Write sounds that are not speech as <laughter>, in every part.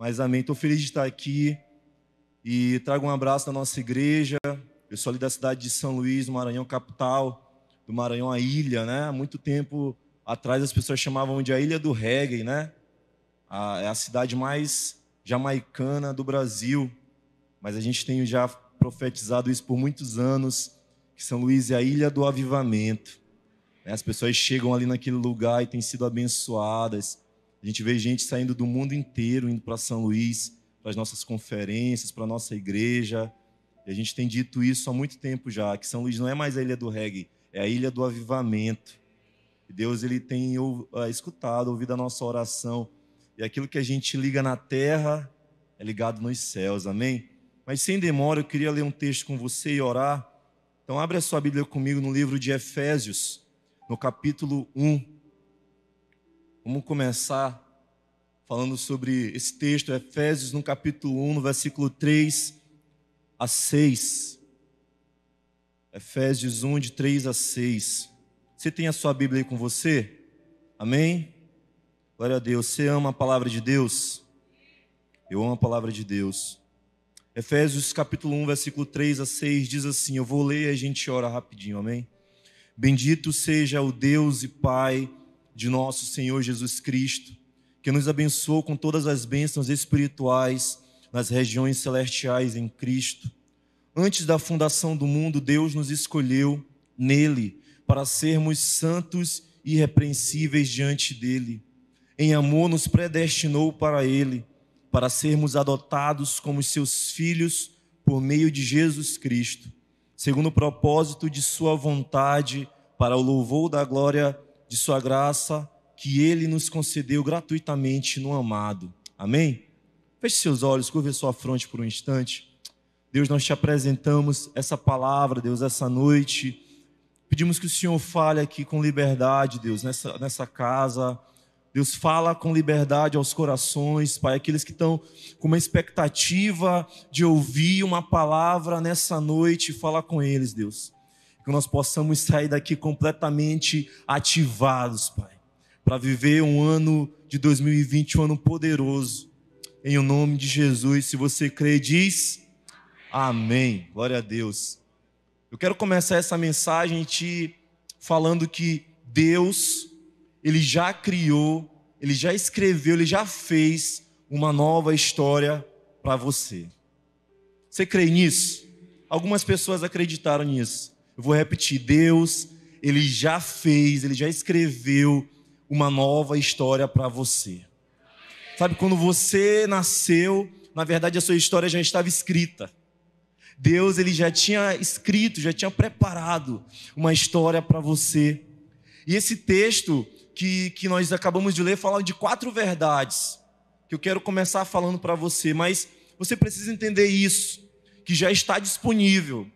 Mas amém. Estou feliz de estar aqui e trago um abraço da nossa igreja. Eu sou ali da cidade de São Luís, do Maranhão, capital do Maranhão, a ilha, né? Há muito tempo atrás as pessoas chamavam de a Ilha do Reggae, né? A, é a cidade mais jamaicana do Brasil. Mas a gente tem já profetizado isso por muitos anos, que São Luís é a ilha do avivamento. Né? As pessoas chegam ali naquele lugar e têm sido abençoadas. A gente vê gente saindo do mundo inteiro, indo para São Luís, para as nossas conferências, para a nossa igreja. E a gente tem dito isso há muito tempo já, que São Luís não é mais a ilha do reggae, é a ilha do avivamento. E Deus ele tem uh, escutado, ouvido a nossa oração. E aquilo que a gente liga na terra é ligado nos céus, amém? Mas sem demora, eu queria ler um texto com você e orar. Então, abre a sua Bíblia comigo no livro de Efésios, no capítulo 1. Vamos começar falando sobre esse texto, Efésios, no capítulo 1, no versículo 3 a 6. Efésios 1, de 3 a 6. Você tem a sua Bíblia aí com você? Amém? Glória a Deus. Você ama a palavra de Deus? Eu amo a palavra de Deus. Efésios capítulo 1, versículo 3 a 6 diz assim: Eu vou ler e a gente ora rapidinho, amém? Bendito seja o Deus e Pai de nosso Senhor Jesus Cristo, que nos abençoou com todas as bênçãos espirituais nas regiões celestiais em Cristo. Antes da fundação do mundo, Deus nos escolheu nele para sermos santos e irrepreensíveis diante dele. Em amor, nos predestinou para ele para sermos adotados como seus filhos por meio de Jesus Cristo, segundo o propósito de Sua vontade, para o louvor da glória de Sua graça, que Ele nos concedeu gratuitamente no amado. Amém? Feche seus olhos, curva sua fronte por um instante. Deus, nós te apresentamos essa palavra, Deus, essa noite. Pedimos que o Senhor fale aqui com liberdade, Deus, nessa, nessa casa Deus fala com liberdade aos corações, Pai, aqueles que estão com uma expectativa de ouvir uma palavra nessa noite, fala com eles, Deus. Que nós possamos sair daqui completamente ativados, Pai, para viver um ano de 2020, um ano poderoso. Em o nome de Jesus, se você crê, diz amém. Glória a Deus. Eu quero começar essa mensagem te falando que Deus ele já criou, ele já escreveu, ele já fez uma nova história para você. Você crê nisso? Algumas pessoas acreditaram nisso. Eu vou repetir: Deus, ele já fez, ele já escreveu uma nova história para você. Sabe, quando você nasceu, na verdade a sua história já estava escrita. Deus ele já tinha escrito, já tinha preparado uma história para você. E esse texto, que, que nós acabamos de ler fala de quatro verdades que eu quero começar falando para você, mas você precisa entender isso, que já está disponível,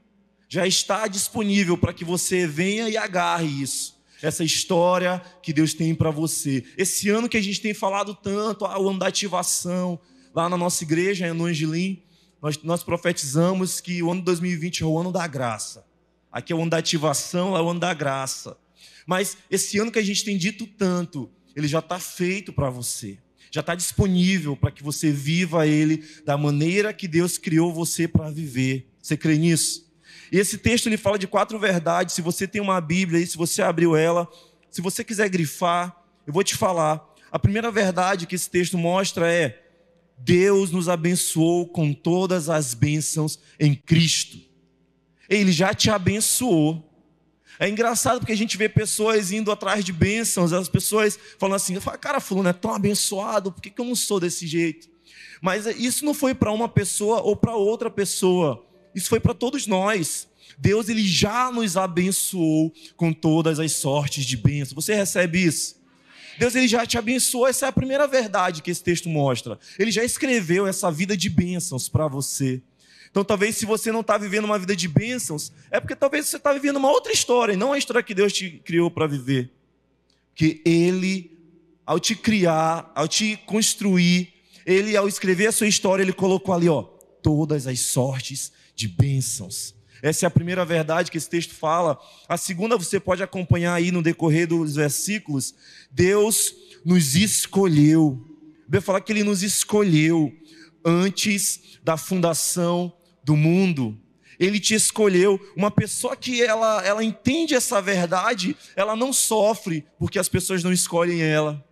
já está disponível para que você venha e agarre isso, essa história que Deus tem para você. Esse ano que a gente tem falado tanto, o ano da ativação, lá na nossa igreja, no Angelim, nós, nós profetizamos que o ano de 2020 é o ano da graça. Aqui é o ano da ativação, é o ano da graça. Mas esse ano que a gente tem dito tanto, ele já está feito para você. Já está disponível para que você viva ele da maneira que Deus criou você para viver. Você crê nisso? E esse texto ele fala de quatro verdades. Se você tem uma Bíblia aí, se você abriu ela, se você quiser grifar, eu vou te falar. A primeira verdade que esse texto mostra é: Deus nos abençoou com todas as bênçãos em Cristo. Ele já te abençoou. É engraçado porque a gente vê pessoas indo atrás de bênçãos, as pessoas falando assim, cara, fulano é tão abençoado, por que, que eu não sou desse jeito? Mas isso não foi para uma pessoa ou para outra pessoa, isso foi para todos nós. Deus ele já nos abençoou com todas as sortes de bênçãos. Você recebe isso? Deus ele já te abençoou, essa é a primeira verdade que esse texto mostra. Ele já escreveu essa vida de bênçãos para você. Então, talvez se você não está vivendo uma vida de bênçãos, é porque talvez você está vivendo uma outra história, e não a história que Deus te criou para viver. Que Ele, ao te criar, ao te construir, Ele, ao escrever a sua história, Ele colocou ali, ó, todas as sortes de bênçãos. Essa é a primeira verdade que esse texto fala. A segunda você pode acompanhar aí no decorrer dos versículos. Deus nos escolheu A Bíblia fala que ele nos escolheu antes da fundação do mundo. Ele te escolheu. Uma pessoa que ela, ela entende essa verdade, ela não sofre porque as pessoas não escolhem ela.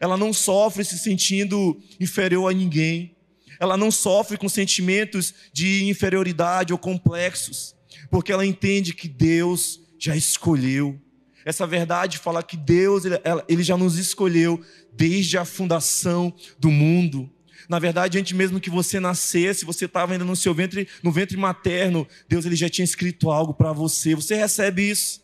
Ela não sofre se sentindo inferior a ninguém. Ela não sofre com sentimentos de inferioridade ou complexos, porque ela entende que Deus já escolheu. Essa verdade fala que Deus ele já nos escolheu desde a fundação do mundo. Na verdade, antes mesmo que você nascesse, você estava ainda no seu ventre, no ventre materno, Deus ele já tinha escrito algo para você. Você recebe isso?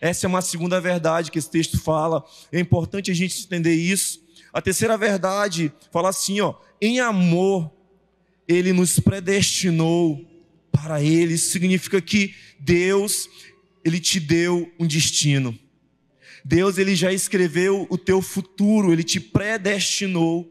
Essa é uma segunda verdade que esse texto fala. É importante a gente entender isso. A terceira verdade fala assim, ó, em amor ele nos predestinou para ele. Isso significa que Deus ele te deu um destino. Deus ele já escreveu o teu futuro, ele te predestinou.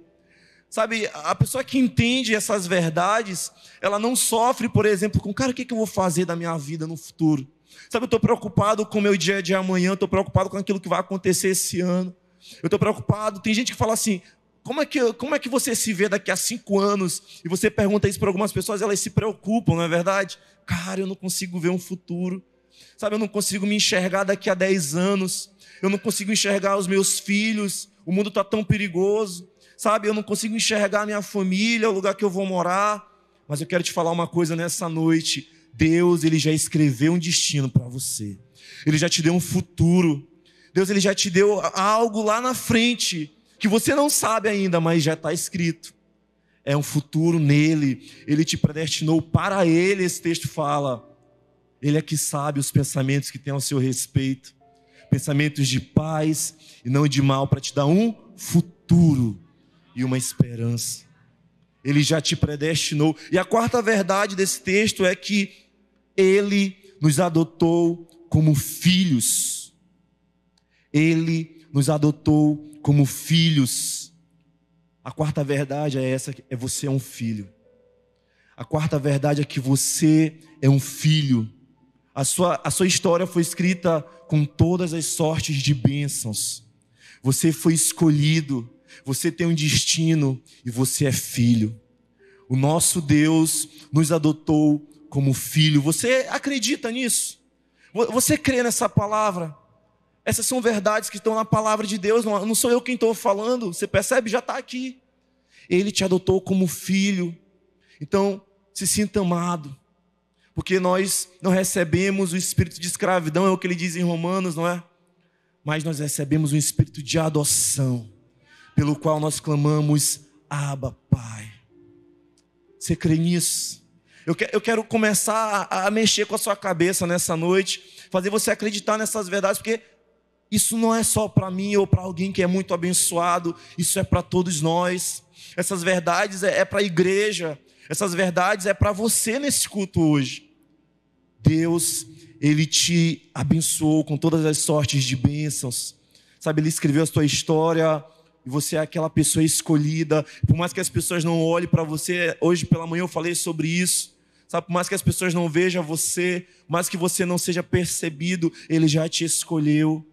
Sabe, a pessoa que entende essas verdades, ela não sofre, por exemplo, com, cara, o que eu vou fazer da minha vida no futuro? Sabe, eu estou preocupado com o meu dia de amanhã, estou preocupado com aquilo que vai acontecer esse ano. Eu estou preocupado. Tem gente que fala assim: como é, que, como é que você se vê daqui a cinco anos? E você pergunta isso para algumas pessoas, elas se preocupam, não é verdade? Cara, eu não consigo ver um futuro. Sabe, eu não consigo me enxergar daqui a dez anos. Eu não consigo enxergar os meus filhos. O mundo está tão perigoso sabe? Eu não consigo enxergar a minha família, o lugar que eu vou morar. Mas eu quero te falar uma coisa nessa noite. Deus, ele já escreveu um destino para você. Ele já te deu um futuro. Deus, ele já te deu algo lá na frente que você não sabe ainda, mas já está escrito. É um futuro nele. Ele te predestinou para ele. Esse texto fala. Ele é que sabe os pensamentos que tem ao seu respeito. Pensamentos de paz e não de mal, para te dar um futuro e uma esperança. Ele já te predestinou. E a quarta verdade desse texto é que ele nos adotou como filhos. Ele nos adotou como filhos. A quarta verdade é essa: é você é um filho. A quarta verdade é que você é um filho. A sua, a sua história foi escrita com todas as sortes de bênçãos. Você foi escolhido você tem um destino e você é filho. O nosso Deus nos adotou como filho. Você acredita nisso? Você crê nessa palavra? Essas são verdades que estão na palavra de Deus, não sou eu quem estou falando, você percebe? Já está aqui. Ele te adotou como filho. Então, se sinta amado, porque nós não recebemos o espírito de escravidão, é o que ele diz em Romanos, não é? Mas nós recebemos um espírito de adoção pelo qual nós clamamos, Abba, Pai. Você crê nisso? Eu, que, eu quero começar a mexer com a sua cabeça nessa noite, fazer você acreditar nessas verdades, porque isso não é só para mim ou para alguém que é muito abençoado, isso é para todos nós. Essas verdades é, é para a igreja, essas verdades é para você nesse culto hoje. Deus, Ele te abençoou com todas as sortes de bênçãos. Sabe, Ele escreveu a sua história e você é aquela pessoa escolhida. Por mais que as pessoas não olhem para você, hoje pela manhã eu falei sobre isso. Sabe, por mais que as pessoas não vejam você, por mais que você não seja percebido, ele já te escolheu.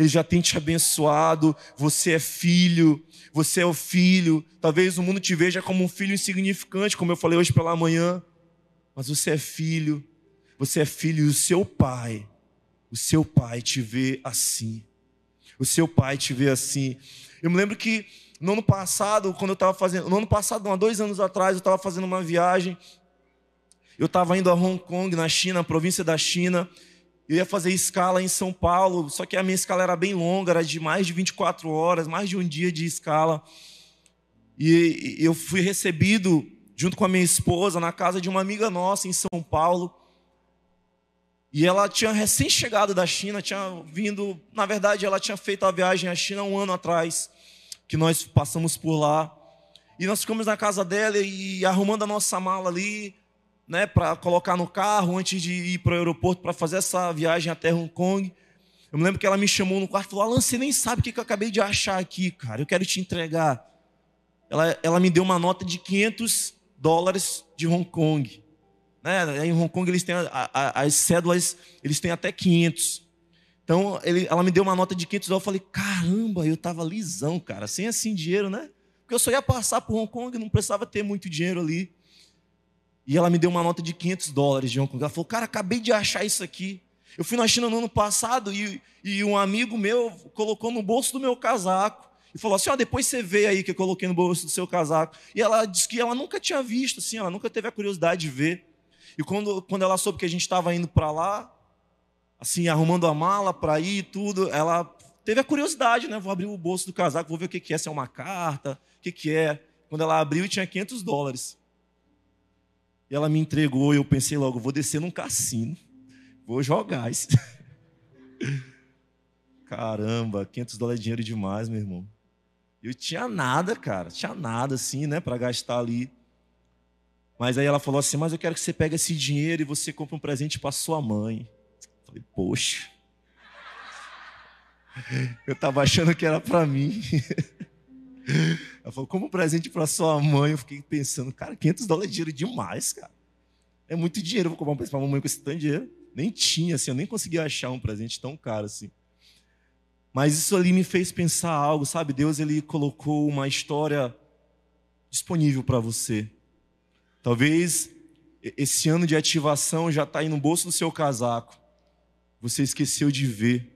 Ele já tem te abençoado. Você é filho. Você é o filho. Talvez o mundo te veja como um filho insignificante, como eu falei hoje pela manhã. Mas você é filho. Você é filho e o seu pai, o seu pai te vê assim. O seu pai te vê assim. Eu me lembro que no ano passado, quando eu estava fazendo, no ano passado, há dois anos atrás, eu estava fazendo uma viagem. Eu estava indo a Hong Kong, na China, província da China. Eu ia fazer escala em São Paulo, só que a minha escala era bem longa, era de mais de 24 horas, mais de um dia de escala. E eu fui recebido junto com a minha esposa na casa de uma amiga nossa em São Paulo. E ela tinha recém-chegado da China, tinha vindo, na verdade, ela tinha feito a viagem à China um ano atrás, que nós passamos por lá. E nós ficamos na casa dela e arrumando a nossa mala ali, né, para colocar no carro antes de ir para o aeroporto para fazer essa viagem até Hong Kong. Eu me lembro que ela me chamou no quarto e falou: Alan, você nem sabe o que eu acabei de achar aqui, cara. Eu quero te entregar. Ela, ela me deu uma nota de 500 dólares de Hong Kong. Né? Em Hong Kong eles têm a, a, as cédulas, eles têm até 500. Então ele, ela me deu uma nota de 500 dólares. Eu falei, caramba, eu estava lisão, cara. Sem assim dinheiro, né? Porque eu só ia passar por Hong Kong, não precisava ter muito dinheiro ali. E ela me deu uma nota de 500 dólares de Hong Kong. Ela falou, cara, acabei de achar isso aqui. Eu fui na China no ano passado e, e um amigo meu colocou no bolso do meu casaco. E falou assim: ó, depois você vê aí que eu coloquei no bolso do seu casaco. E ela disse que ela nunca tinha visto, assim, ela nunca teve a curiosidade de ver. E quando, quando ela soube que a gente estava indo para lá, assim, arrumando a mala para ir e tudo, ela teve a curiosidade, né? Vou abrir o bolso do casaco, vou ver o que, que é, se é uma carta, o que, que é. Quando ela abriu, tinha 500 dólares. E ela me entregou e eu pensei logo, vou descer num cassino, vou jogar isso. <laughs> Caramba, 500 dólares é dinheiro demais, meu irmão. Eu tinha nada, cara, tinha nada assim, né, para gastar ali. Mas aí ela falou assim: Mas eu quero que você pegue esse dinheiro e você compre um presente para sua mãe. Eu falei: Poxa. <laughs> Eu estava achando que era para mim. <laughs> Ela falou: Como presente para sua mãe? Eu fiquei pensando: Cara, 500 dólares é dinheiro demais, cara. É muito dinheiro. Eu vou comprar um presente para mamãe com esse tanto de dinheiro. Nem tinha, assim, eu nem conseguia achar um presente tão caro assim. Mas isso ali me fez pensar algo, sabe? Deus ele colocou uma história disponível para você. Talvez esse ano de ativação já está aí no bolso do seu casaco. Você esqueceu de ver.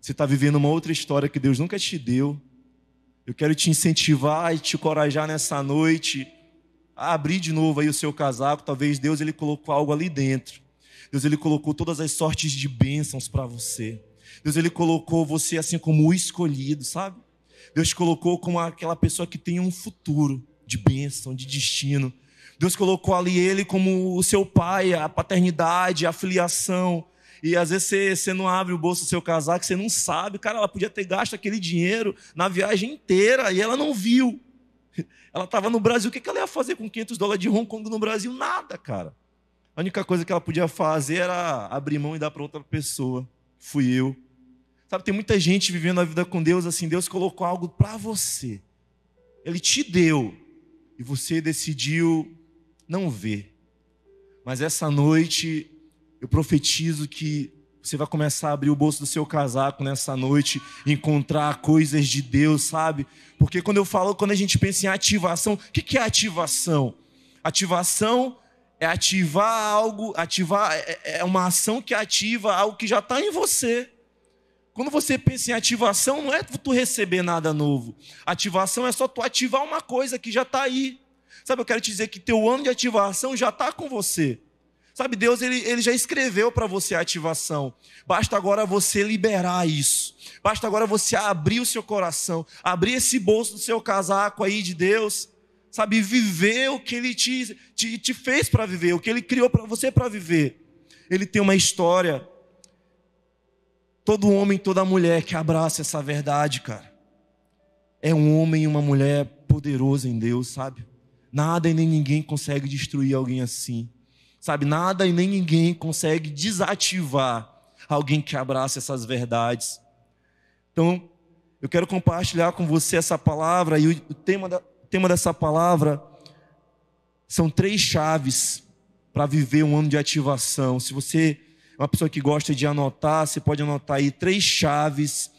Você está vivendo uma outra história que Deus nunca te deu. Eu quero te incentivar e te encorajar nessa noite a abrir de novo aí o seu casaco. Talvez Deus ele colocou algo ali dentro. Deus ele colocou todas as sortes de bênçãos para você. Deus ele colocou você assim como o escolhido, sabe? Deus te colocou como aquela pessoa que tem um futuro de bênção, de destino. Deus colocou ali ele como o seu pai, a paternidade, a filiação. E às vezes você, você não abre o bolso do seu casaco, você não sabe. Cara, ela podia ter gasto aquele dinheiro na viagem inteira e ela não viu. <laughs> Ela estava no Brasil, o que ela ia fazer com 500 dólares de Hong Kong no Brasil? Nada, cara. A única coisa que ela podia fazer era abrir mão e dar para outra pessoa. Fui eu. Sabe, tem muita gente vivendo a vida com Deus assim, Deus colocou algo para você. Ele te deu e você decidiu não ver. Mas essa noite eu profetizo que você vai começar a abrir o bolso do seu casaco nessa noite, encontrar coisas de Deus, sabe? Porque quando eu falo, quando a gente pensa em ativação, o que é ativação? Ativação é ativar algo, ativar é, é uma ação que ativa algo que já está em você. Quando você pensa em ativação, não é tu receber nada novo. Ativação é só tu ativar uma coisa que já está aí. Sabe, eu quero te dizer que teu ano de ativação já está com você. Sabe, Deus ele, ele já escreveu para você a ativação. Basta agora você liberar isso. Basta agora você abrir o seu coração, abrir esse bolso do seu casaco aí de Deus. Sabe, viver o que Ele te, te, te fez para viver, o que Ele criou para você para viver. Ele tem uma história Todo homem, toda mulher que abraça essa verdade, cara, é um homem e uma mulher poderoso em Deus, sabe? Nada e nem ninguém consegue destruir alguém assim. Sabe? Nada e nem ninguém consegue desativar alguém que abraça essas verdades. Então, eu quero compartilhar com você essa palavra e o tema, da, o tema dessa palavra são três chaves para viver um ano de ativação. Se você uma pessoa que gosta de anotar, você pode anotar aí três chaves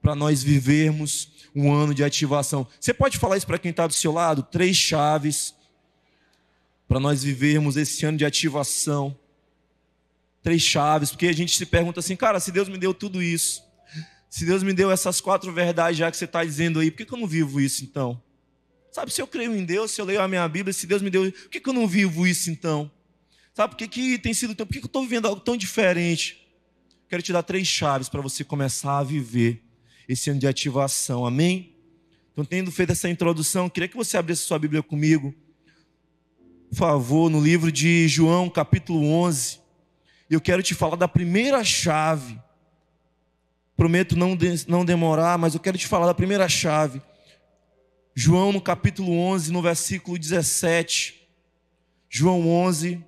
para nós vivermos um ano de ativação. Você pode falar isso para quem está do seu lado? Três chaves para nós vivermos esse ano de ativação. Três chaves, porque a gente se pergunta assim, cara, se Deus me deu tudo isso, se Deus me deu essas quatro verdades já que você está dizendo aí, por que, que eu não vivo isso então? Sabe, se eu creio em Deus, se eu leio a minha Bíblia, se Deus me deu, por que, que eu não vivo isso então? Sabe por que, que tem sido Por que, que eu estou vivendo algo tão diferente? Quero te dar três chaves para você começar a viver esse ano de ativação. Amém? Então, tendo feito essa introdução, queria que você abrisse sua Bíblia comigo. Por favor, no livro de João, capítulo 11. Eu quero te falar da primeira chave. Prometo não, de, não demorar, mas eu quero te falar da primeira chave. João, no capítulo 11, no versículo 17. João 11,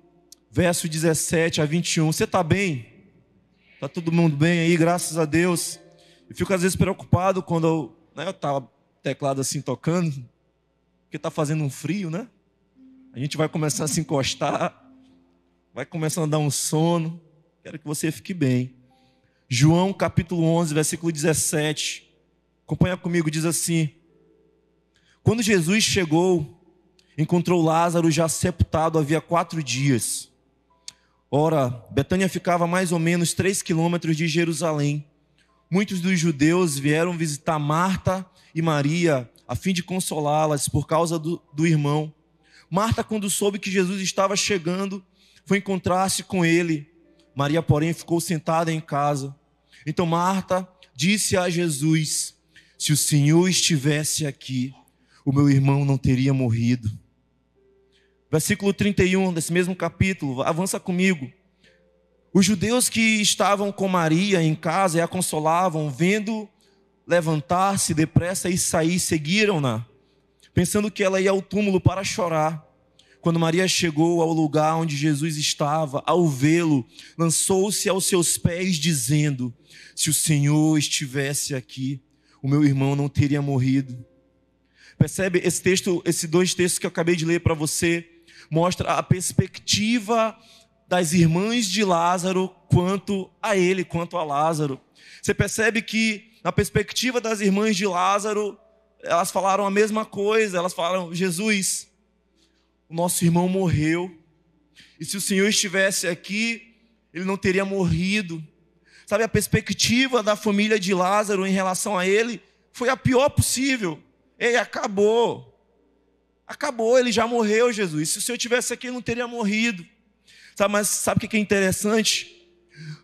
verso 17 a 21. Você está bem? Está todo mundo bem aí, graças a Deus. Eu fico às vezes preocupado quando eu, né, eu tava teclado assim tocando, porque está fazendo um frio, né? A gente vai começar a se encostar, vai começando a dar um sono. Quero que você fique bem. João capítulo 11, versículo 17. Acompanha comigo, diz assim: Quando Jesus chegou, encontrou Lázaro já sepultado havia quatro dias. Ora, Betânia ficava a mais ou menos três quilômetros de Jerusalém. Muitos dos judeus vieram visitar Marta e Maria a fim de consolá-las por causa do, do irmão. Marta, quando soube que Jesus estava chegando, foi encontrar-se com ele. Maria, porém, ficou sentada em casa. Então Marta disse a Jesus: Se o Senhor estivesse aqui, o meu irmão não teria morrido. Versículo 31 desse mesmo capítulo, avança comigo. Os judeus que estavam com Maria em casa e a consolavam, vendo levantar-se depressa e sair, seguiram-na, pensando que ela ia ao túmulo para chorar. Quando Maria chegou ao lugar onde Jesus estava, ao vê-lo, lançou-se aos seus pés, dizendo: Se o Senhor estivesse aqui, o meu irmão não teria morrido. Percebe esse texto, esses dois textos que eu acabei de ler para você, mostra a perspectiva das irmãs de Lázaro quanto a ele, quanto a Lázaro. Você percebe que na perspectiva das irmãs de Lázaro, elas falaram a mesma coisa, elas falaram: Jesus, o nosso irmão morreu, e se o Senhor estivesse aqui, ele não teria morrido. Sabe, a perspectiva da família de Lázaro em relação a ele foi a pior possível. Ei, acabou. Acabou, ele já morreu, Jesus. Se o Senhor tivesse aqui, ele não teria morrido. Sabe, mas sabe o que é interessante?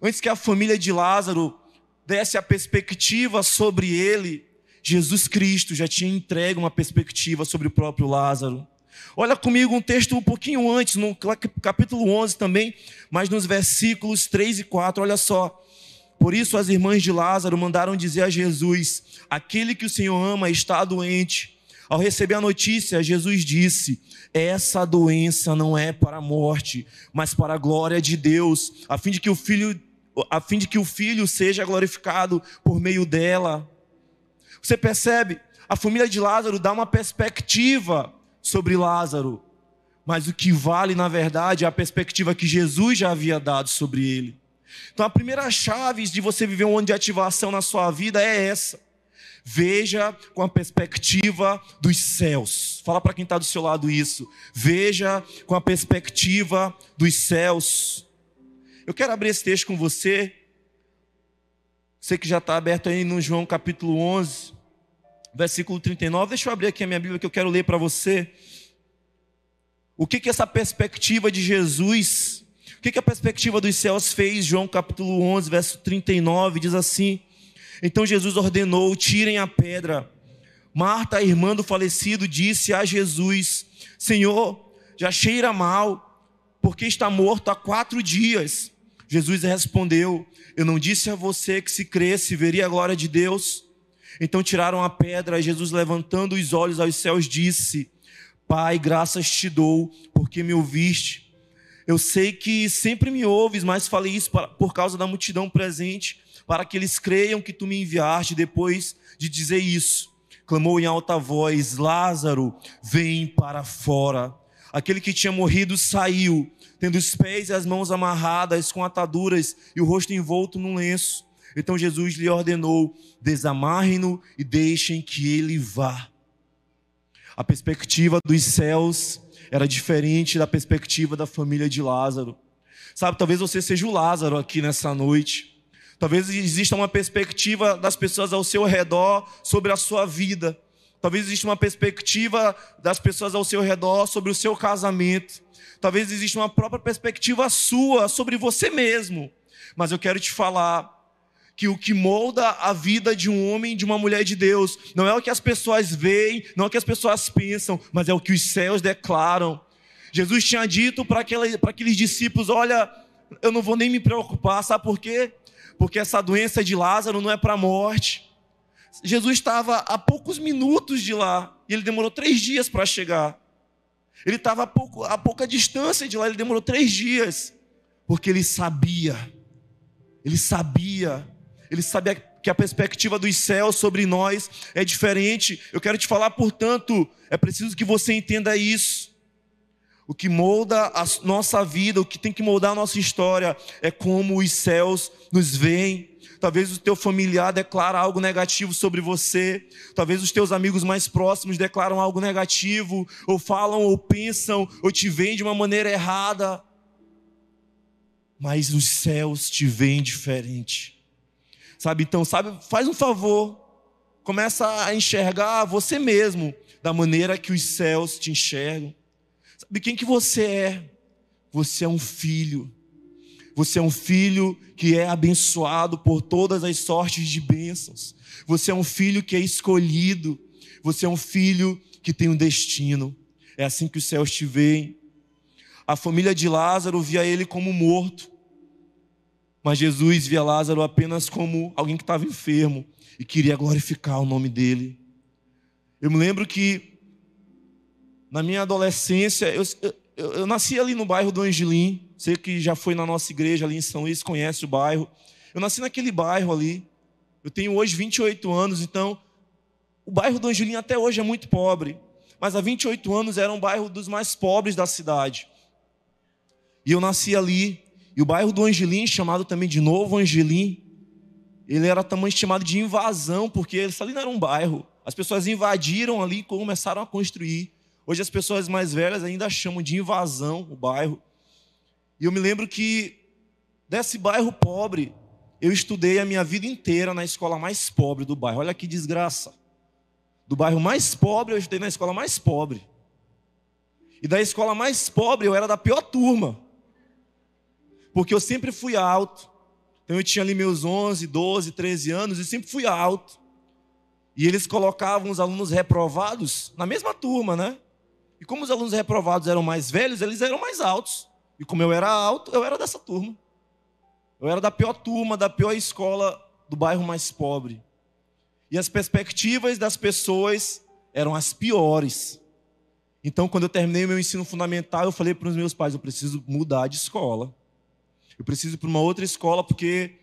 Antes que a família de Lázaro desse a perspectiva sobre ele, Jesus Cristo já tinha entregue uma perspectiva sobre o próprio Lázaro. Olha comigo um texto um pouquinho antes, no capítulo 11 também, mas nos versículos 3 e 4, olha só. Por isso as irmãs de Lázaro mandaram dizer a Jesus: Aquele que o Senhor ama está doente. Ao receber a notícia, Jesus disse: Essa doença não é para a morte, mas para a glória de Deus, a fim de que o filho, a fim de que o filho seja glorificado por meio dela. Você percebe? A família de Lázaro dá uma perspectiva sobre Lázaro, mas o que vale, na verdade, é a perspectiva que Jesus já havia dado sobre ele. Então, a primeira chave de você viver um ano de ativação na sua vida é essa. Veja com a perspectiva dos céus. Fala para quem está do seu lado isso. Veja com a perspectiva dos céus. Eu quero abrir esse texto com você. Você que já está aberto aí no João capítulo 11, versículo 39. Deixa eu abrir aqui a minha Bíblia que eu quero ler para você. O que que essa perspectiva de Jesus, o que que a perspectiva dos céus fez? João capítulo 11, verso 39 diz assim: então Jesus ordenou: tirem a pedra. Marta, irmã do falecido, disse a Jesus: Senhor, já cheira mal, porque está morto há quatro dias. Jesus respondeu: Eu não disse a você que se cresce veria a glória de Deus? Então tiraram a pedra, e Jesus, levantando os olhos aos céus, disse: Pai, graças te dou, porque me ouviste. Eu sei que sempre me ouves, mas falei isso por causa da multidão presente para que eles creiam que tu me enviaste depois de dizer isso. Clamou em alta voz: Lázaro, vem para fora. Aquele que tinha morrido saiu, tendo os pés e as mãos amarradas com ataduras e o rosto envolto num lenço. Então Jesus lhe ordenou: desamarrem-no e deixem que ele vá. A perspectiva dos céus era diferente da perspectiva da família de Lázaro. Sabe, talvez você seja o Lázaro aqui nessa noite. Talvez exista uma perspectiva das pessoas ao seu redor sobre a sua vida. Talvez exista uma perspectiva das pessoas ao seu redor sobre o seu casamento. Talvez exista uma própria perspectiva sua sobre você mesmo. Mas eu quero te falar que o que molda a vida de um homem e de uma mulher de Deus não é o que as pessoas veem, não é o que as pessoas pensam, mas é o que os céus declaram. Jesus tinha dito para aqueles discípulos: Olha, eu não vou nem me preocupar, sabe por quê? porque essa doença de Lázaro não é para a morte. Jesus estava a poucos minutos de lá e ele demorou três dias para chegar. Ele estava a, pouco, a pouca distância de lá, ele demorou três dias, porque ele sabia, ele sabia, ele sabia que a perspectiva dos céus sobre nós é diferente. Eu quero te falar, portanto, é preciso que você entenda isso. O que molda a nossa vida, o que tem que moldar a nossa história é como os céus nos veem. Talvez o teu familiar declara algo negativo sobre você. Talvez os teus amigos mais próximos declaram algo negativo, ou falam, ou pensam, ou te veem de uma maneira errada. Mas os céus te veem diferente. Sabe? Então, sabe, faz um favor. Começa a enxergar você mesmo da maneira que os céus te enxergam. Sabe quem que você é? Você é um filho. Você é um filho que é abençoado por todas as sortes de bênçãos. Você é um filho que é escolhido. Você é um filho que tem um destino. É assim que os céus te veem. A família de Lázaro via ele como morto. Mas Jesus via Lázaro apenas como alguém que estava enfermo e queria glorificar o nome dele. Eu me lembro que na minha adolescência, eu, eu, eu, nasci ali no bairro do Angelim. Você que já foi na nossa igreja ali em São Luís, conhece o bairro. Eu nasci naquele bairro ali. Eu tenho hoje 28 anos, então o bairro do Angelim até hoje é muito pobre. Mas há 28 anos era um bairro dos mais pobres da cidade. E eu nasci ali. E o bairro do Angelim, chamado também de Novo Angelim, ele era também chamado de invasão, porque ali não era um bairro. As pessoas invadiram ali e começaram a construir. Hoje as pessoas mais velhas ainda chamam de invasão o bairro. E eu me lembro que desse bairro pobre, eu estudei a minha vida inteira na escola mais pobre do bairro. Olha que desgraça. Do bairro mais pobre, eu estudei na escola mais pobre. E da escola mais pobre, eu era da pior turma. Porque eu sempre fui alto. Então eu tinha ali meus 11, 12, 13 anos e sempre fui alto. E eles colocavam os alunos reprovados na mesma turma, né? E como os alunos reprovados eram mais velhos, eles eram mais altos. E como eu era alto, eu era dessa turma. Eu era da pior turma, da pior escola do bairro mais pobre. E as perspectivas das pessoas eram as piores. Então, quando eu terminei o meu ensino fundamental, eu falei para os meus pais: eu preciso mudar de escola. Eu preciso ir para uma outra escola porque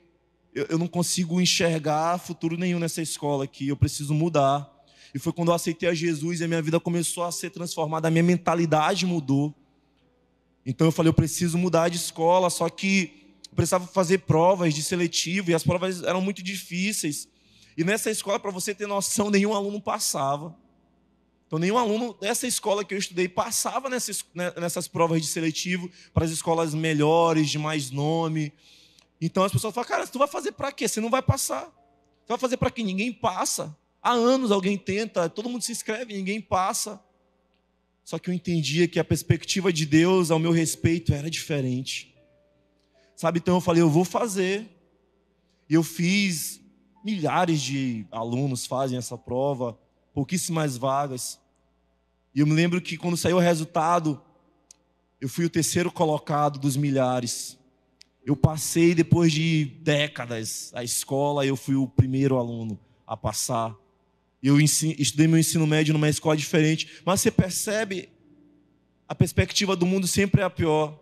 eu, eu não consigo enxergar futuro nenhum nessa escola aqui. Eu preciso mudar. E foi quando eu aceitei a Jesus e a minha vida começou a ser transformada, a minha mentalidade mudou. Então eu falei, eu preciso mudar de escola, só que eu precisava fazer provas de seletivo e as provas eram muito difíceis. E nessa escola, para você ter noção, <laughs> nenhum aluno passava. Então, nenhum aluno dessa escola que eu estudei passava nessas, né, nessas provas de seletivo para as escolas melhores, de mais nome. Então, as pessoas falam, cara, tu vai fazer para quê? Você não vai passar. Você vai fazer para quê? Ninguém passa. Há anos alguém tenta, todo mundo se inscreve, ninguém passa. Só que eu entendia que a perspectiva de Deus ao meu respeito era diferente. Sabe, então eu falei, eu vou fazer. E eu fiz, milhares de alunos fazem essa prova, pouquíssimas vagas. E eu me lembro que quando saiu o resultado, eu fui o terceiro colocado dos milhares. Eu passei depois de décadas a escola, eu fui o primeiro aluno a passar. Eu estudei meu ensino médio numa escola diferente, mas você percebe a perspectiva do mundo sempre é a pior.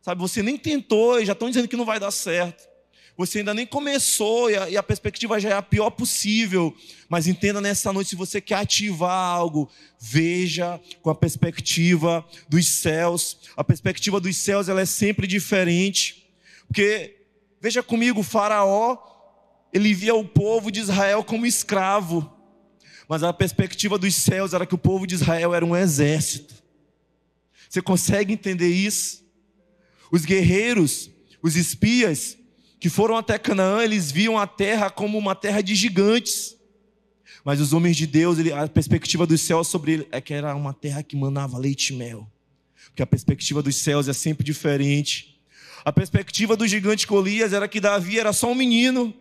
Sabe, você nem tentou e já estão dizendo que não vai dar certo. Você ainda nem começou e a, e a, perspectiva já é a pior possível. Mas entenda nessa noite, se você quer ativar algo, veja com a perspectiva dos céus. A perspectiva dos céus ela é sempre diferente. Porque, veja comigo, faraó, ele via o povo de Israel como escravo mas a perspectiva dos céus era que o povo de Israel era um exército. Você consegue entender isso? Os guerreiros, os espias que foram até Canaã, eles viam a terra como uma terra de gigantes. Mas os homens de Deus, a perspectiva dos céus sobre ele é que era uma terra que manava leite e mel. Porque a perspectiva dos céus é sempre diferente. A perspectiva do gigante Golias era que Davi era só um menino.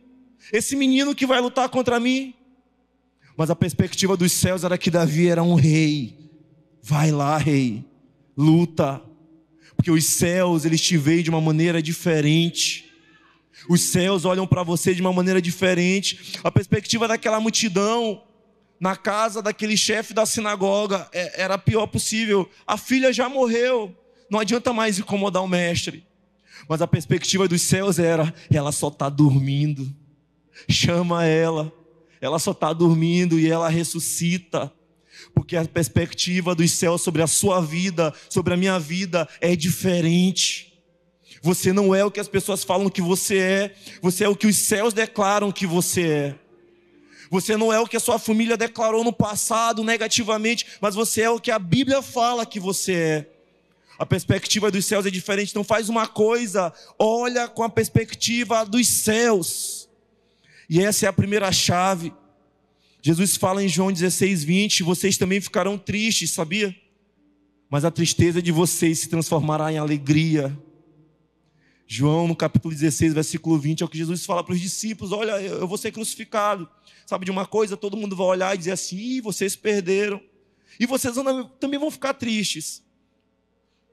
Esse menino que vai lutar contra mim. Mas a perspectiva dos céus era que Davi era um rei. Vai lá, rei, luta. Porque os céus, eles te veem de uma maneira diferente. Os céus olham para você de uma maneira diferente. A perspectiva daquela multidão na casa daquele chefe da sinagoga é, era a pior possível. A filha já morreu. Não adianta mais incomodar o mestre. Mas a perspectiva dos céus era: ela só está dormindo. Chama ela ela só está dormindo e ela ressuscita. Porque a perspectiva dos céus sobre a sua vida, sobre a minha vida, é diferente. Você não é o que as pessoas falam que você é, você é o que os céus declaram que você é. Você não é o que a sua família declarou no passado negativamente, mas você é o que a Bíblia fala que você é. A perspectiva dos céus é diferente. Então faz uma coisa, olha com a perspectiva dos céus. E essa é a primeira chave. Jesus fala em João 16, 20: vocês também ficarão tristes, sabia? Mas a tristeza de vocês se transformará em alegria. João, no capítulo 16, versículo 20, é o que Jesus fala para os discípulos: Olha, eu vou ser crucificado. Sabe de uma coisa? Todo mundo vai olhar e dizer assim: Ih, vocês perderam. E vocês também vão ficar tristes.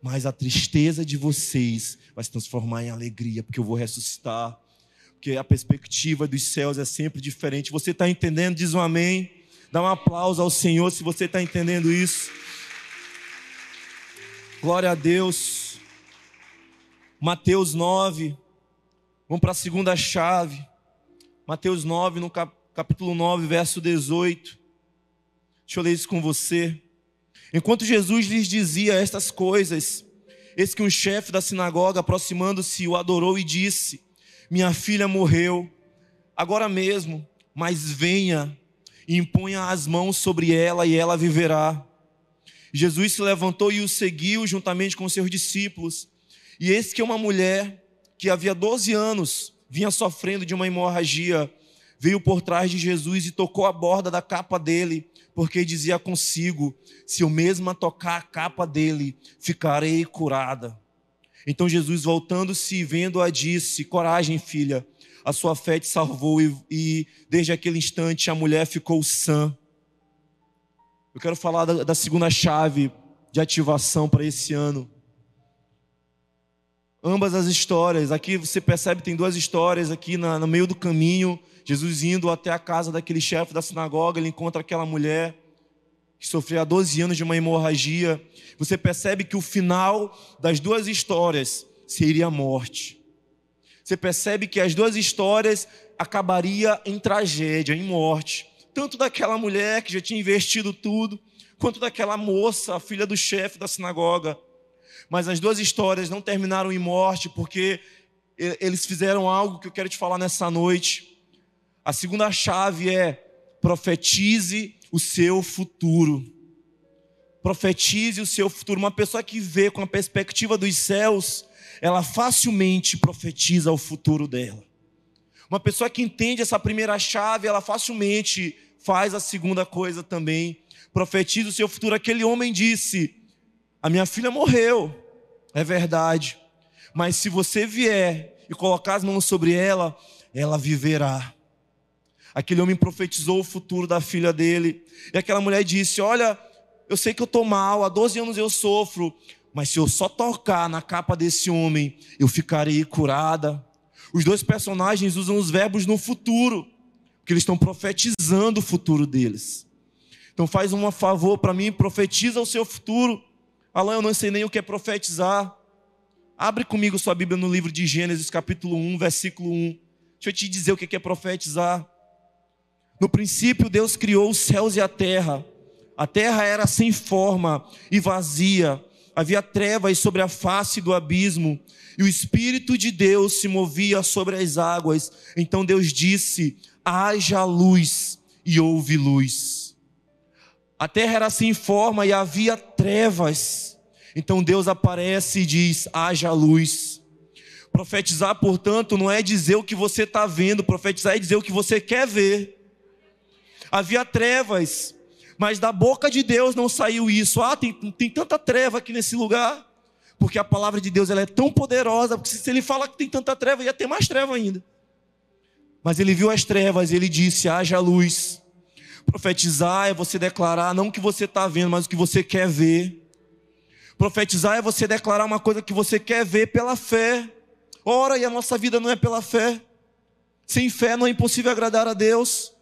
Mas a tristeza de vocês vai se transformar em alegria, porque eu vou ressuscitar. Porque a perspectiva dos céus é sempre diferente. Você está entendendo? Diz um amém. Dá um aplauso ao Senhor se você está entendendo isso. Glória a Deus. Mateus 9. Vamos para a segunda chave. Mateus 9, no capítulo 9, verso 18. Deixa eu ler isso com você. Enquanto Jesus lhes dizia estas coisas, eis que um chefe da sinagoga, aproximando-se, o adorou e disse: Minha filha morreu, agora mesmo, mas venha e imponha as mãos sobre ela e ela viverá. Jesus se levantou e o seguiu juntamente com seus discípulos. E eis que uma mulher que havia 12 anos vinha sofrendo de uma hemorragia, veio por trás de Jesus e tocou a borda da capa dele, porque dizia consigo: se eu mesma tocar a capa dele, ficarei curada. Então Jesus, voltando-se e vendo-a, disse: Coragem, filha, a sua fé te salvou, e, e, desde aquele instante a mulher ficou sã. Eu quero falar da, da segunda chave de ativação para esse ano ambas as histórias. Aqui você percebe tem duas histórias aqui na, no meio do caminho. Jesus indo até a casa daquele chefe da sinagoga, ele encontra aquela mulher que sofreu há 12 anos de uma hemorragia. Você percebe que o final das duas histórias seria a morte. Você percebe que as duas histórias acabaria em tragédia, em morte. Tanto daquela mulher que já tinha investido tudo, quanto daquela moça, a filha do chefe da sinagoga mas as duas histórias não terminaram em morte, porque eles fizeram algo que eu quero te falar nessa noite. A segunda chave é profetize o seu futuro. Profetize o seu futuro. Uma pessoa que vê com a perspectiva dos céus, ela facilmente profetiza o futuro dela. Uma pessoa que entende essa primeira chave, ela facilmente faz a segunda coisa também. Profetiza o seu futuro. Aquele homem disse: a minha filha morreu, é verdade. Mas se você vier e colocar as mãos sobre ela, ela viverá. Aquele homem profetizou o futuro da filha dele. E aquela mulher disse: Olha, eu sei que eu estou mal, há 12 anos eu sofro, mas se eu só tocar na capa desse homem, eu ficarei curada. Os dois personagens usam os verbos no futuro, porque eles estão profetizando o futuro deles. Então faz um favor para mim, profetiza o seu futuro. Alain, eu não sei nem o que é profetizar. Abre comigo sua Bíblia no livro de Gênesis, capítulo 1, versículo 1. Deixa eu te dizer o que é profetizar. No princípio, Deus criou os céus e a terra. A terra era sem forma e vazia. Havia trevas sobre a face do abismo. E o Espírito de Deus se movia sobre as águas. Então Deus disse: haja luz, e houve luz. A terra era sem forma e havia trevas. Então Deus aparece e diz: haja luz. Profetizar, portanto, não é dizer o que você está vendo, profetizar é dizer o que você quer ver. Havia trevas, mas da boca de Deus não saiu isso. Ah, tem, tem tanta treva aqui nesse lugar. Porque a palavra de Deus ela é tão poderosa, porque se ele fala que tem tanta treva, ia ter mais treva ainda. Mas ele viu as trevas e ele disse: haja luz. Profetizar é você declarar não o que você está vendo, mas o que você quer ver. Profetizar é você declarar uma coisa que você quer ver pela fé. Ora, e a nossa vida não é pela fé. Sem fé não é impossível agradar a Deus.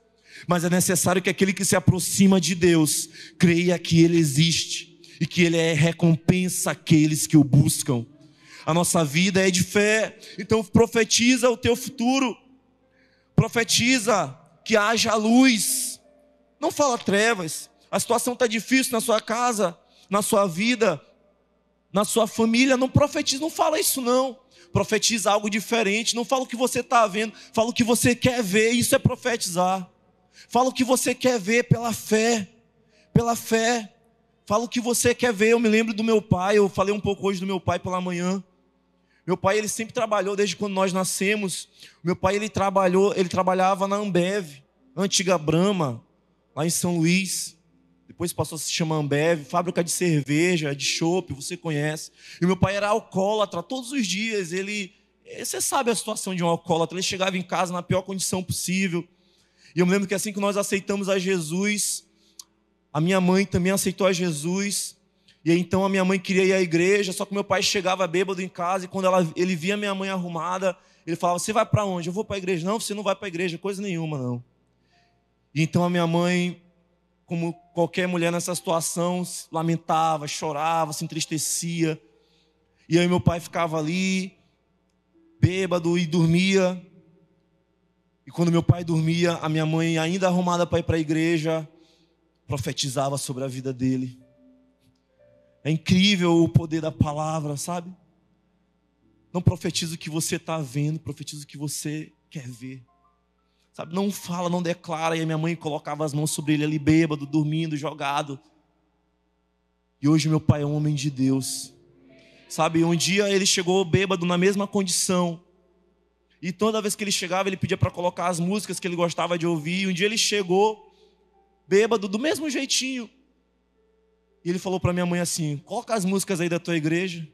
Mas é necessário que aquele que se aproxima de Deus creia que Ele existe e que Ele é recompensa aqueles que o buscam. A nossa vida é de fé, então profetiza o teu futuro, profetiza que haja luz, não fala trevas. A situação está difícil na sua casa, na sua vida, na sua família. Não profetiza, não fala isso não. Profetiza algo diferente. Não fala o que você está vendo, fala o que você quer ver. Isso é profetizar. Fala o que você quer ver pela fé. Pela fé. Fala o que você quer ver. Eu me lembro do meu pai, eu falei um pouco hoje do meu pai pela manhã. Meu pai, ele sempre trabalhou desde quando nós nascemos. Meu pai, ele trabalhou, ele trabalhava na Ambev, antiga Brama, lá em São Luís. Depois passou a se chamar Ambev, fábrica de cerveja, de chopp, você conhece. E meu pai era alcoólatra todos os dias. Ele, você sabe a situação de um alcoólatra, ele chegava em casa na pior condição possível. E eu me lembro que assim que nós aceitamos a Jesus, a minha mãe também aceitou a Jesus. E então a minha mãe queria ir à igreja, só que meu pai chegava bêbado em casa e quando ela, ele via minha mãe arrumada, ele falava: Você vai para onde? Eu vou para a igreja. Não, você não vai para a igreja, coisa nenhuma, não. E então a minha mãe, como qualquer mulher nessa situação, lamentava, chorava, se entristecia. E aí meu pai ficava ali, bêbado e dormia. E quando meu pai dormia, a minha mãe, ainda arrumada para ir para a igreja, profetizava sobre a vida dele. É incrível o poder da palavra, sabe? Não profetiza o que você está vendo, profetiza o que você quer ver. Sabe? Não fala, não declara. E a minha mãe colocava as mãos sobre ele ali, bêbado, dormindo, jogado. E hoje meu pai é um homem de Deus. Sabe, um dia ele chegou bêbado na mesma condição. E toda vez que ele chegava, ele pedia para colocar as músicas que ele gostava de ouvir. E um dia ele chegou bêbado, do mesmo jeitinho. E ele falou para minha mãe assim: coloca as músicas aí da tua igreja.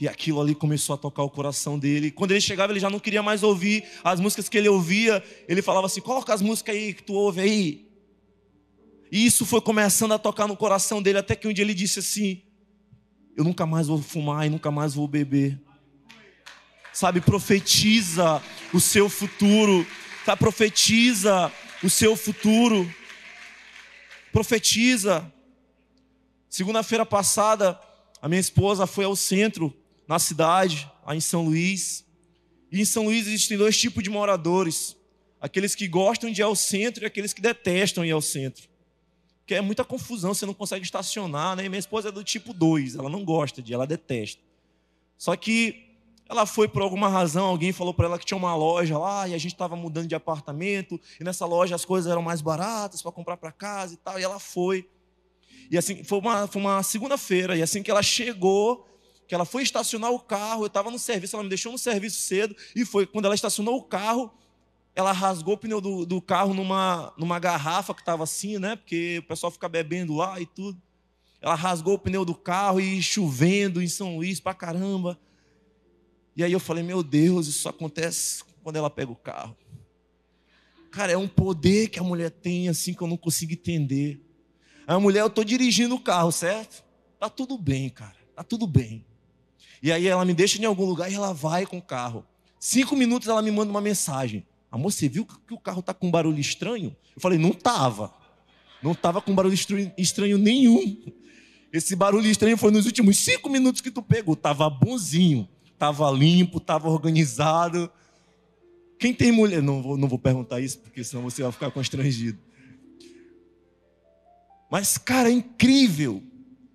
E aquilo ali começou a tocar o coração dele. Quando ele chegava, ele já não queria mais ouvir as músicas que ele ouvia. Ele falava assim: coloca as músicas aí que tu ouve aí. E isso foi começando a tocar no coração dele, até que um dia ele disse assim: Eu nunca mais vou fumar e nunca mais vou beber. Sabe, profetiza o seu futuro. Tá, profetiza o seu futuro profetiza. Segunda-feira passada, a minha esposa foi ao centro, na cidade, aí em São Luís. E em São Luís existem dois tipos de moradores: aqueles que gostam de ir ao centro e aqueles que detestam ir ao centro. Porque é muita confusão, você não consegue estacionar, né? E minha esposa é do tipo 2, ela não gosta de, ela detesta. Só que ela foi por alguma razão, alguém falou para ela que tinha uma loja lá e a gente estava mudando de apartamento e nessa loja as coisas eram mais baratas para comprar para casa e tal. E ela foi. E assim, foi uma, foi uma segunda-feira e assim que ela chegou, que ela foi estacionar o carro, eu estava no serviço, ela me deixou no serviço cedo e foi quando ela estacionou o carro, ela rasgou o pneu do, do carro numa, numa garrafa que estava assim, né? Porque o pessoal fica bebendo lá e tudo. Ela rasgou o pneu do carro e chovendo em São Luís para caramba. E aí eu falei, meu Deus, isso acontece quando ela pega o carro. Cara, é um poder que a mulher tem assim que eu não consigo entender. A mulher, eu estou dirigindo o carro, certo? Tá tudo bem, cara, tá tudo bem. E aí ela me deixa em algum lugar e ela vai com o carro. Cinco minutos ela me manda uma mensagem. Amor, você viu que o carro tá com barulho estranho? Eu falei, não tava. Não tava com barulho estranho nenhum. Esse barulho estranho foi nos últimos cinco minutos que tu pegou. Tava bonzinho estava limpo, estava organizado. Quem tem mulher. Não vou, não vou perguntar isso, porque senão você vai ficar constrangido. Mas, cara, é incrível.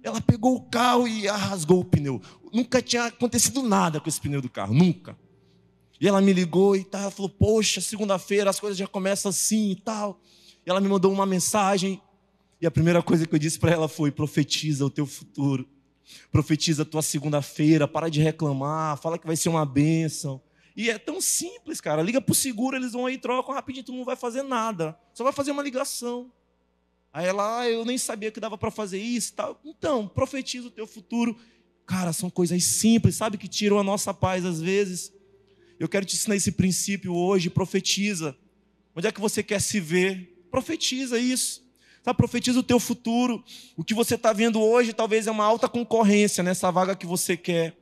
Ela pegou o carro e rasgou o pneu. Nunca tinha acontecido nada com esse pneu do carro, nunca. E ela me ligou e tal, falou: Poxa, segunda-feira as coisas já começam assim e tal. E ela me mandou uma mensagem. E a primeira coisa que eu disse para ela foi: Profetiza o teu futuro. Profetiza a tua segunda-feira, para de reclamar, fala que vai ser uma bênção. E é tão simples, cara. Liga para o seguro, eles vão aí, trocam rapidinho, tu não vai fazer nada. Só vai fazer uma ligação. Aí ela, ah, eu nem sabia que dava para fazer isso tal. Então, profetiza o teu futuro. Cara, são coisas simples, sabe, que tiram a nossa paz às vezes. Eu quero te ensinar esse princípio hoje, profetiza. Onde é que você quer se ver? Profetiza isso. Sabe, profetiza o teu futuro. O que você está vendo hoje talvez é uma alta concorrência nessa vaga que você quer.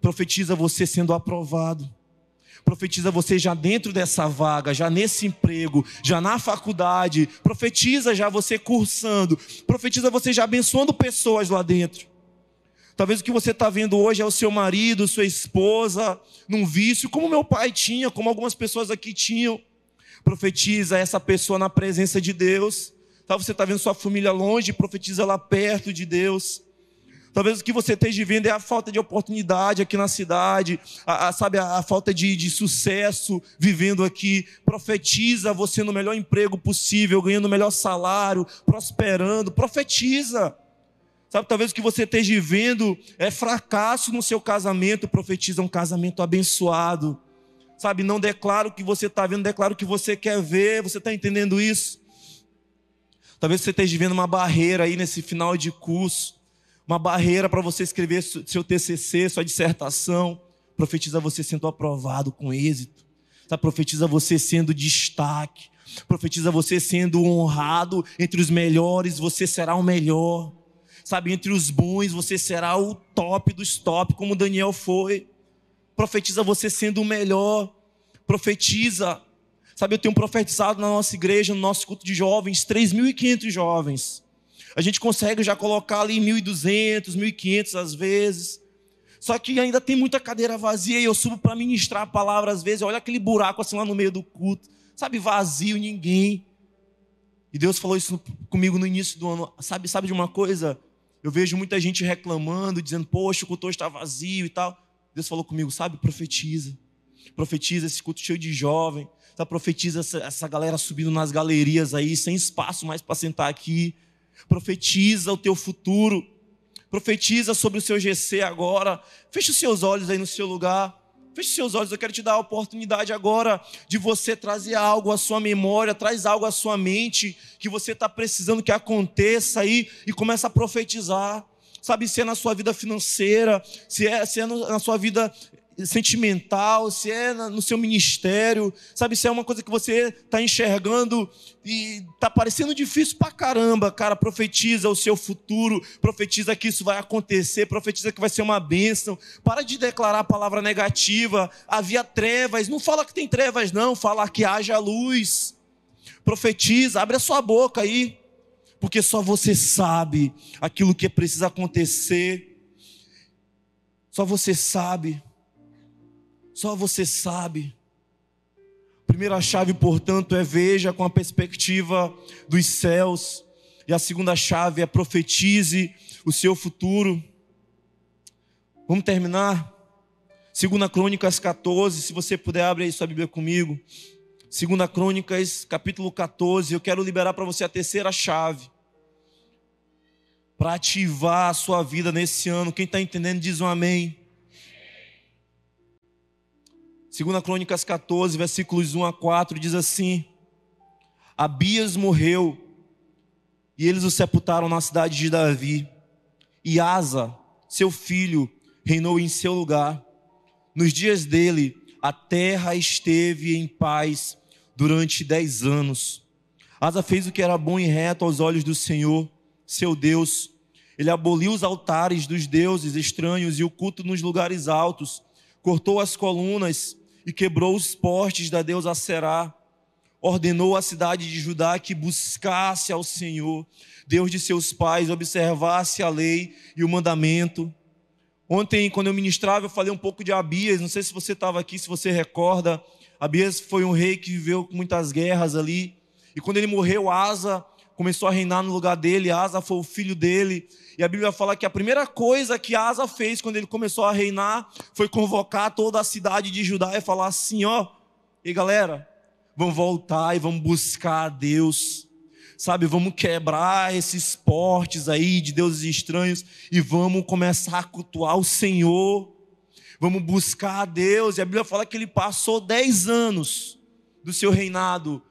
Profetiza você sendo aprovado. Profetiza você já dentro dessa vaga, já nesse emprego, já na faculdade. Profetiza já você cursando. Profetiza você já abençoando pessoas lá dentro. Talvez o que você está vendo hoje é o seu marido, sua esposa, num vício, como meu pai tinha, como algumas pessoas aqui tinham. Profetiza essa pessoa na presença de Deus Talvez você está vendo sua família longe, profetiza lá perto de Deus. Talvez o que você esteja vivendo é a falta de oportunidade aqui na cidade, a, a sabe, a, a falta de, de, sucesso vivendo aqui. Profetiza você no melhor emprego possível, ganhando o melhor salário, prosperando. Profetiza. Sabe, talvez o que você esteja vivendo é fracasso no seu casamento. Profetiza um casamento abençoado. Sabe, não declara o que você está vendo, declara o que você quer ver. Você está entendendo isso? Talvez você esteja vivendo uma barreira aí nesse final de curso uma barreira para você escrever seu TCC, sua dissertação. Profetiza você sendo aprovado com êxito. Tá? Profetiza você sendo destaque. Profetiza você sendo honrado entre os melhores, você será o melhor. Sabe, entre os bons, você será o top dos top, como Daniel foi. Profetiza você sendo o melhor. Profetiza. Sabe, eu tenho profetizado na nossa igreja, no nosso culto de jovens, 3.500 jovens a gente consegue já colocar ali 1.200, 1.500 às vezes. Só que ainda tem muita cadeira vazia e eu subo para ministrar a palavra às vezes. Olha aquele buraco assim lá no meio do culto. Sabe, vazio, ninguém. E Deus falou isso comigo no início do ano. Sabe, sabe de uma coisa? Eu vejo muita gente reclamando, dizendo, poxa, o culto está vazio e tal. Deus falou comigo, sabe, profetiza. Profetiza esse culto cheio de jovem. Sabe, profetiza essa, essa galera subindo nas galerias aí, sem espaço mais para sentar aqui profetiza o teu futuro, profetiza sobre o seu GC agora. Feche os seus olhos aí no seu lugar. Feche seus olhos, eu quero te dar a oportunidade agora de você trazer algo à sua memória, traz algo à sua mente que você está precisando que aconteça aí e começa a profetizar. Sabe, se é na sua vida financeira, se é, se é na sua vida sentimental, se é no seu ministério, sabe, se é uma coisa que você está enxergando e está parecendo difícil pra caramba, cara, profetiza o seu futuro, profetiza que isso vai acontecer, profetiza que vai ser uma bênção, para de declarar a palavra negativa, havia trevas, não fala que tem trevas não, fala que haja luz, profetiza, abre a sua boca aí, porque só você sabe aquilo que precisa acontecer, só você sabe, só você sabe. Primeira chave, portanto, é veja com a perspectiva dos céus. E a segunda chave é profetize o seu futuro. Vamos terminar? Segunda Crônicas 14, se você puder abrir aí sua Bíblia comigo. Segunda Crônicas, capítulo 14, eu quero liberar para você a terceira chave. Para ativar a sua vida nesse ano. Quem está entendendo diz um amém. Segunda Crônicas 14, versículos 1 a 4, diz assim: Abias morreu, e eles o sepultaram na cidade de Davi. E Asa, seu filho, reinou em seu lugar. Nos dias dele, a terra esteve em paz durante dez anos. Asa fez o que era bom e reto aos olhos do Senhor, seu Deus. Ele aboliu os altares dos deuses estranhos e o culto nos lugares altos, cortou as colunas e quebrou os postes da deusa Será. Ordenou à cidade de Judá que buscasse ao Senhor, Deus de seus pais, observasse a lei e o mandamento. Ontem, quando eu ministrava, eu falei um pouco de Abias. Não sei se você estava aqui, se você recorda. Abias foi um rei que viveu com muitas guerras ali. E quando ele morreu, Asa começou a reinar no lugar dele. Asa foi o filho dele. E a Bíblia fala que a primeira coisa que Asa fez quando ele começou a reinar foi convocar toda a cidade de Judá e falar assim: ó, e galera, vamos voltar e vamos buscar a Deus. Sabe, vamos quebrar esses portes aí de deuses estranhos e vamos começar a cultuar o Senhor. Vamos buscar a Deus. E a Bíblia fala que ele passou dez anos do seu reinado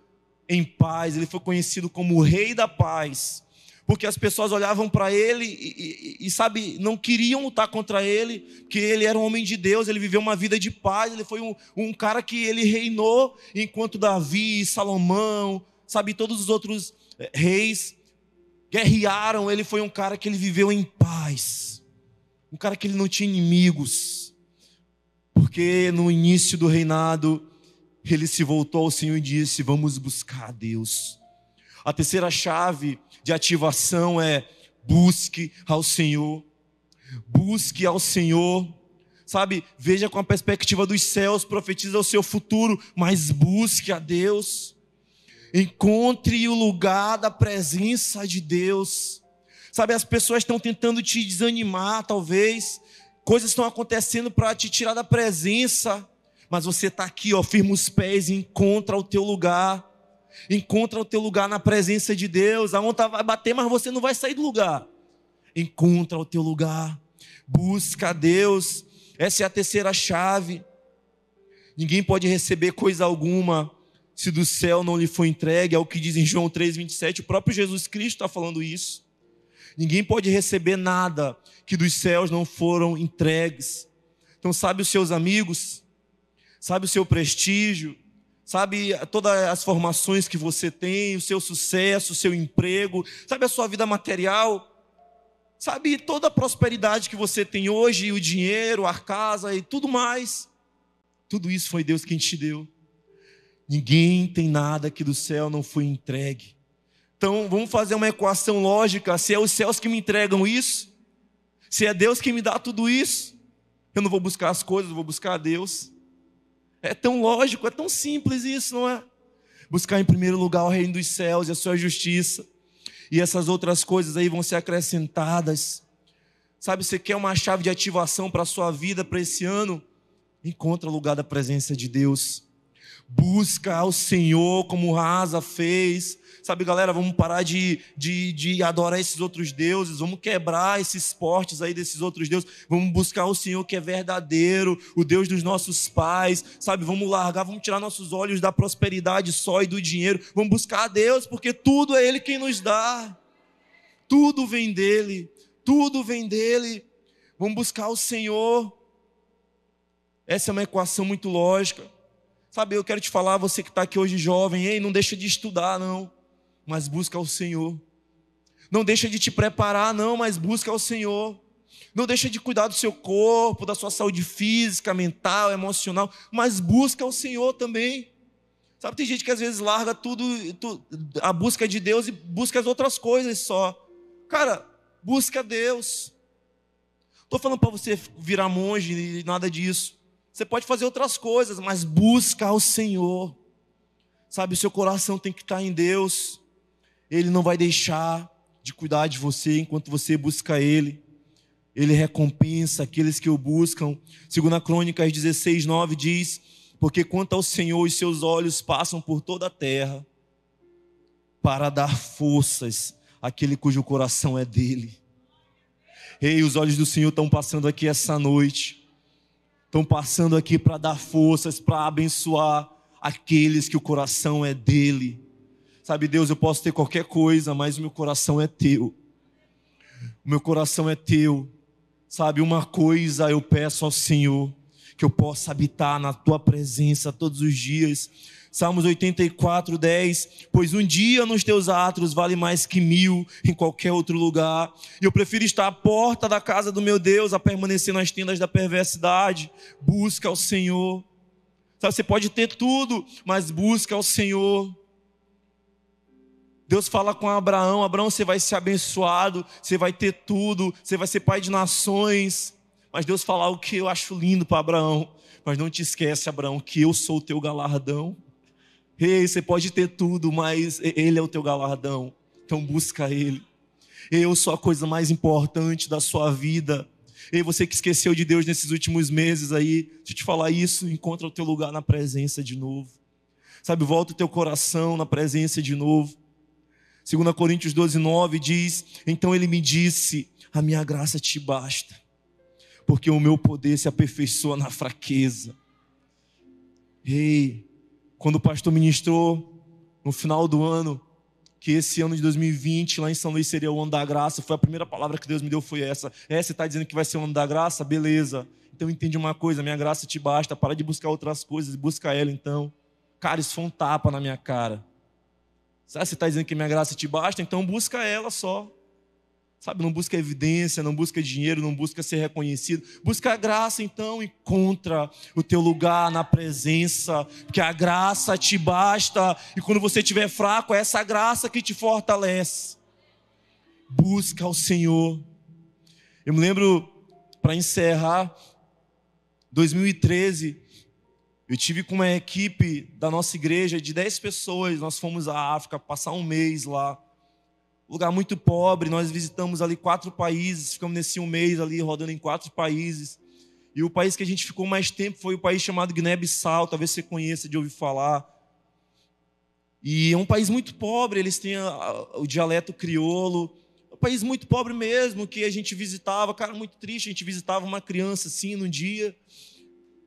em paz. Ele foi conhecido como o Rei da Paz porque as pessoas olhavam para ele e, e, e, sabe, não queriam lutar contra ele, que ele era um homem de Deus, ele viveu uma vida de paz, ele foi um, um cara que ele reinou enquanto Davi, Salomão, sabe, todos os outros eh, reis guerrearam, ele foi um cara que ele viveu em paz, um cara que ele não tinha inimigos, porque no início do reinado ele se voltou ao Senhor e disse: Vamos buscar a Deus. A terceira chave de ativação é busque ao Senhor. Busque ao Senhor. Sabe, veja com a perspectiva dos céus, profetiza o seu futuro, mas busque a Deus. Encontre o lugar da presença de Deus. Sabe, as pessoas estão tentando te desanimar, talvez. Coisas estão acontecendo para te tirar da presença. Mas você está aqui, ó, firma os pés e encontra o teu lugar. Encontra o teu lugar na presença de Deus. A onda vai bater, mas você não vai sair do lugar. Encontra o teu lugar. Busca a Deus. Essa é a terceira chave. Ninguém pode receber coisa alguma se do céu não lhe foi entregue, é o que diz em João 3,27, o próprio Jesus Cristo está falando isso. Ninguém pode receber nada que dos céus não foram entregues. Então, sabe os seus amigos, sabe o seu prestígio, sabe todas as formações que você tem, o seu sucesso, o seu emprego, sabe a sua vida material, sabe toda a prosperidade que você tem hoje, o dinheiro, a casa e tudo mais. Tudo isso foi Deus quem te deu. Ninguém tem nada que do céu não foi entregue. Então, vamos fazer uma equação lógica. Se é os céus que me entregam isso, se é Deus que me dá tudo isso, eu não vou buscar as coisas, eu vou buscar a Deus. É tão lógico, é tão simples isso, não é? Buscar em primeiro lugar o reino dos céus e a sua justiça. E essas outras coisas aí vão ser acrescentadas. Sabe, você quer uma chave de ativação para a sua vida para esse ano? Encontra o lugar da presença de Deus busca ao Senhor como Rasa fez. Sabe, galera, vamos parar de, de, de adorar esses outros deuses, vamos quebrar esses portes aí desses outros deuses, vamos buscar o Senhor que é verdadeiro, o Deus dos nossos pais, sabe? Vamos largar, vamos tirar nossos olhos da prosperidade só e do dinheiro, vamos buscar a Deus, porque tudo é Ele quem nos dá, tudo vem dEle, tudo vem dEle. Vamos buscar o Senhor. Essa é uma equação muito lógica. Sabe, eu quero te falar, você que está aqui hoje jovem, ei, não deixa de estudar, não, mas busca o Senhor. Não deixa de te preparar, não, mas busca o Senhor. Não deixa de cuidar do seu corpo, da sua saúde física, mental, emocional, mas busca o Senhor também. Sabe, tem gente que às vezes larga tudo, a busca de Deus e busca as outras coisas só. Cara, busca Deus. Estou falando para você virar monge e nada disso. Você pode fazer outras coisas, mas busca ao Senhor. Sabe, o seu coração tem que estar em Deus. Ele não vai deixar de cuidar de você enquanto você busca Ele. Ele recompensa aqueles que o buscam. Segundo a Crônicas 16, 9 diz: Porque quanto ao Senhor, os seus olhos passam por toda a terra para dar forças àquele cujo coração é dele. Ei, os olhos do Senhor estão passando aqui essa noite estão passando aqui para dar forças, para abençoar aqueles que o coração é dele. Sabe, Deus, eu posso ter qualquer coisa, mas o meu coração é teu. O meu coração é teu. Sabe, uma coisa eu peço ao Senhor, que eu possa habitar na tua presença todos os dias Salmos 84, 10. Pois um dia nos teus atos vale mais que mil em qualquer outro lugar. E eu prefiro estar à porta da casa do meu Deus a permanecer nas tendas da perversidade. Busca ao Senhor. Sabe, você pode ter tudo, mas busca ao Senhor. Deus fala com Abraão: Abraão, você vai ser abençoado, você vai ter tudo, você vai ser pai de nações. Mas Deus fala o que eu acho lindo para Abraão. Mas não te esquece, Abraão, que eu sou o teu galardão. Ei, você pode ter tudo, mas Ele é o teu galardão. Então busca Ele. Eu sou a coisa mais importante da sua vida. Ei, você que esqueceu de Deus nesses últimos meses aí, deixa eu te falar isso, encontra o teu lugar na presença de novo. Sabe, volta o teu coração na presença de novo. 2 Coríntios 12, 9 diz: Então ele me disse: A minha graça te basta, porque o meu poder se aperfeiçoa na fraqueza. Ei, quando o pastor ministrou no final do ano, que esse ano de 2020 lá em São Luís seria o ano da graça, foi a primeira palavra que Deus me deu foi essa. É, você está dizendo que vai ser o ano da graça? Beleza. Então entende uma coisa, minha graça te basta, para de buscar outras coisas, busca ela então. Cara, isso foi um tapa na minha cara. Você está dizendo que minha graça te basta? Então busca ela só. Sabe, não busca evidência, não busca dinheiro, não busca ser reconhecido. Busca a graça, então, encontra o teu lugar na presença, porque a graça te basta. E quando você estiver fraco, é essa graça que te fortalece. Busca o Senhor. Eu me lembro, para encerrar, 2013, Eu tive com uma equipe da nossa igreja de 10 pessoas, nós fomos à África passar um mês lá. Lugar muito pobre, nós visitamos ali quatro países, ficamos nesse um mês ali rodando em quatro países. E o país que a gente ficou mais tempo foi o país chamado Guiné-Bissau, talvez você conheça de ouvir falar. E é um país muito pobre, eles têm o dialeto crioulo. Um país muito pobre mesmo, que a gente visitava, cara, muito triste. A gente visitava uma criança assim num dia.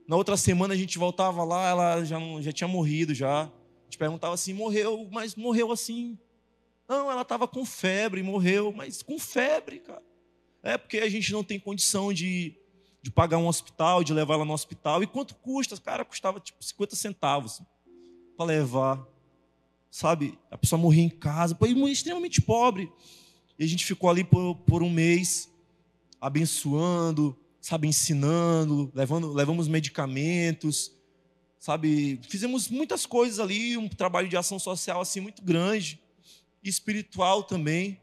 Na outra semana a gente voltava lá, ela já, já tinha morrido já. A gente perguntava assim, morreu, mas morreu assim. Não, ela estava com febre, morreu, mas com febre, cara. É porque a gente não tem condição de, de pagar um hospital, de levar ela no hospital. E quanto custa? Cara, custava tipo 50 centavos para levar sabe? A pessoa morria em casa, foi extremamente pobre. E a gente ficou ali por, por um mês, abençoando, sabe, ensinando, levando, levamos medicamentos, sabe? Fizemos muitas coisas ali, um trabalho de ação social assim muito grande, espiritual também.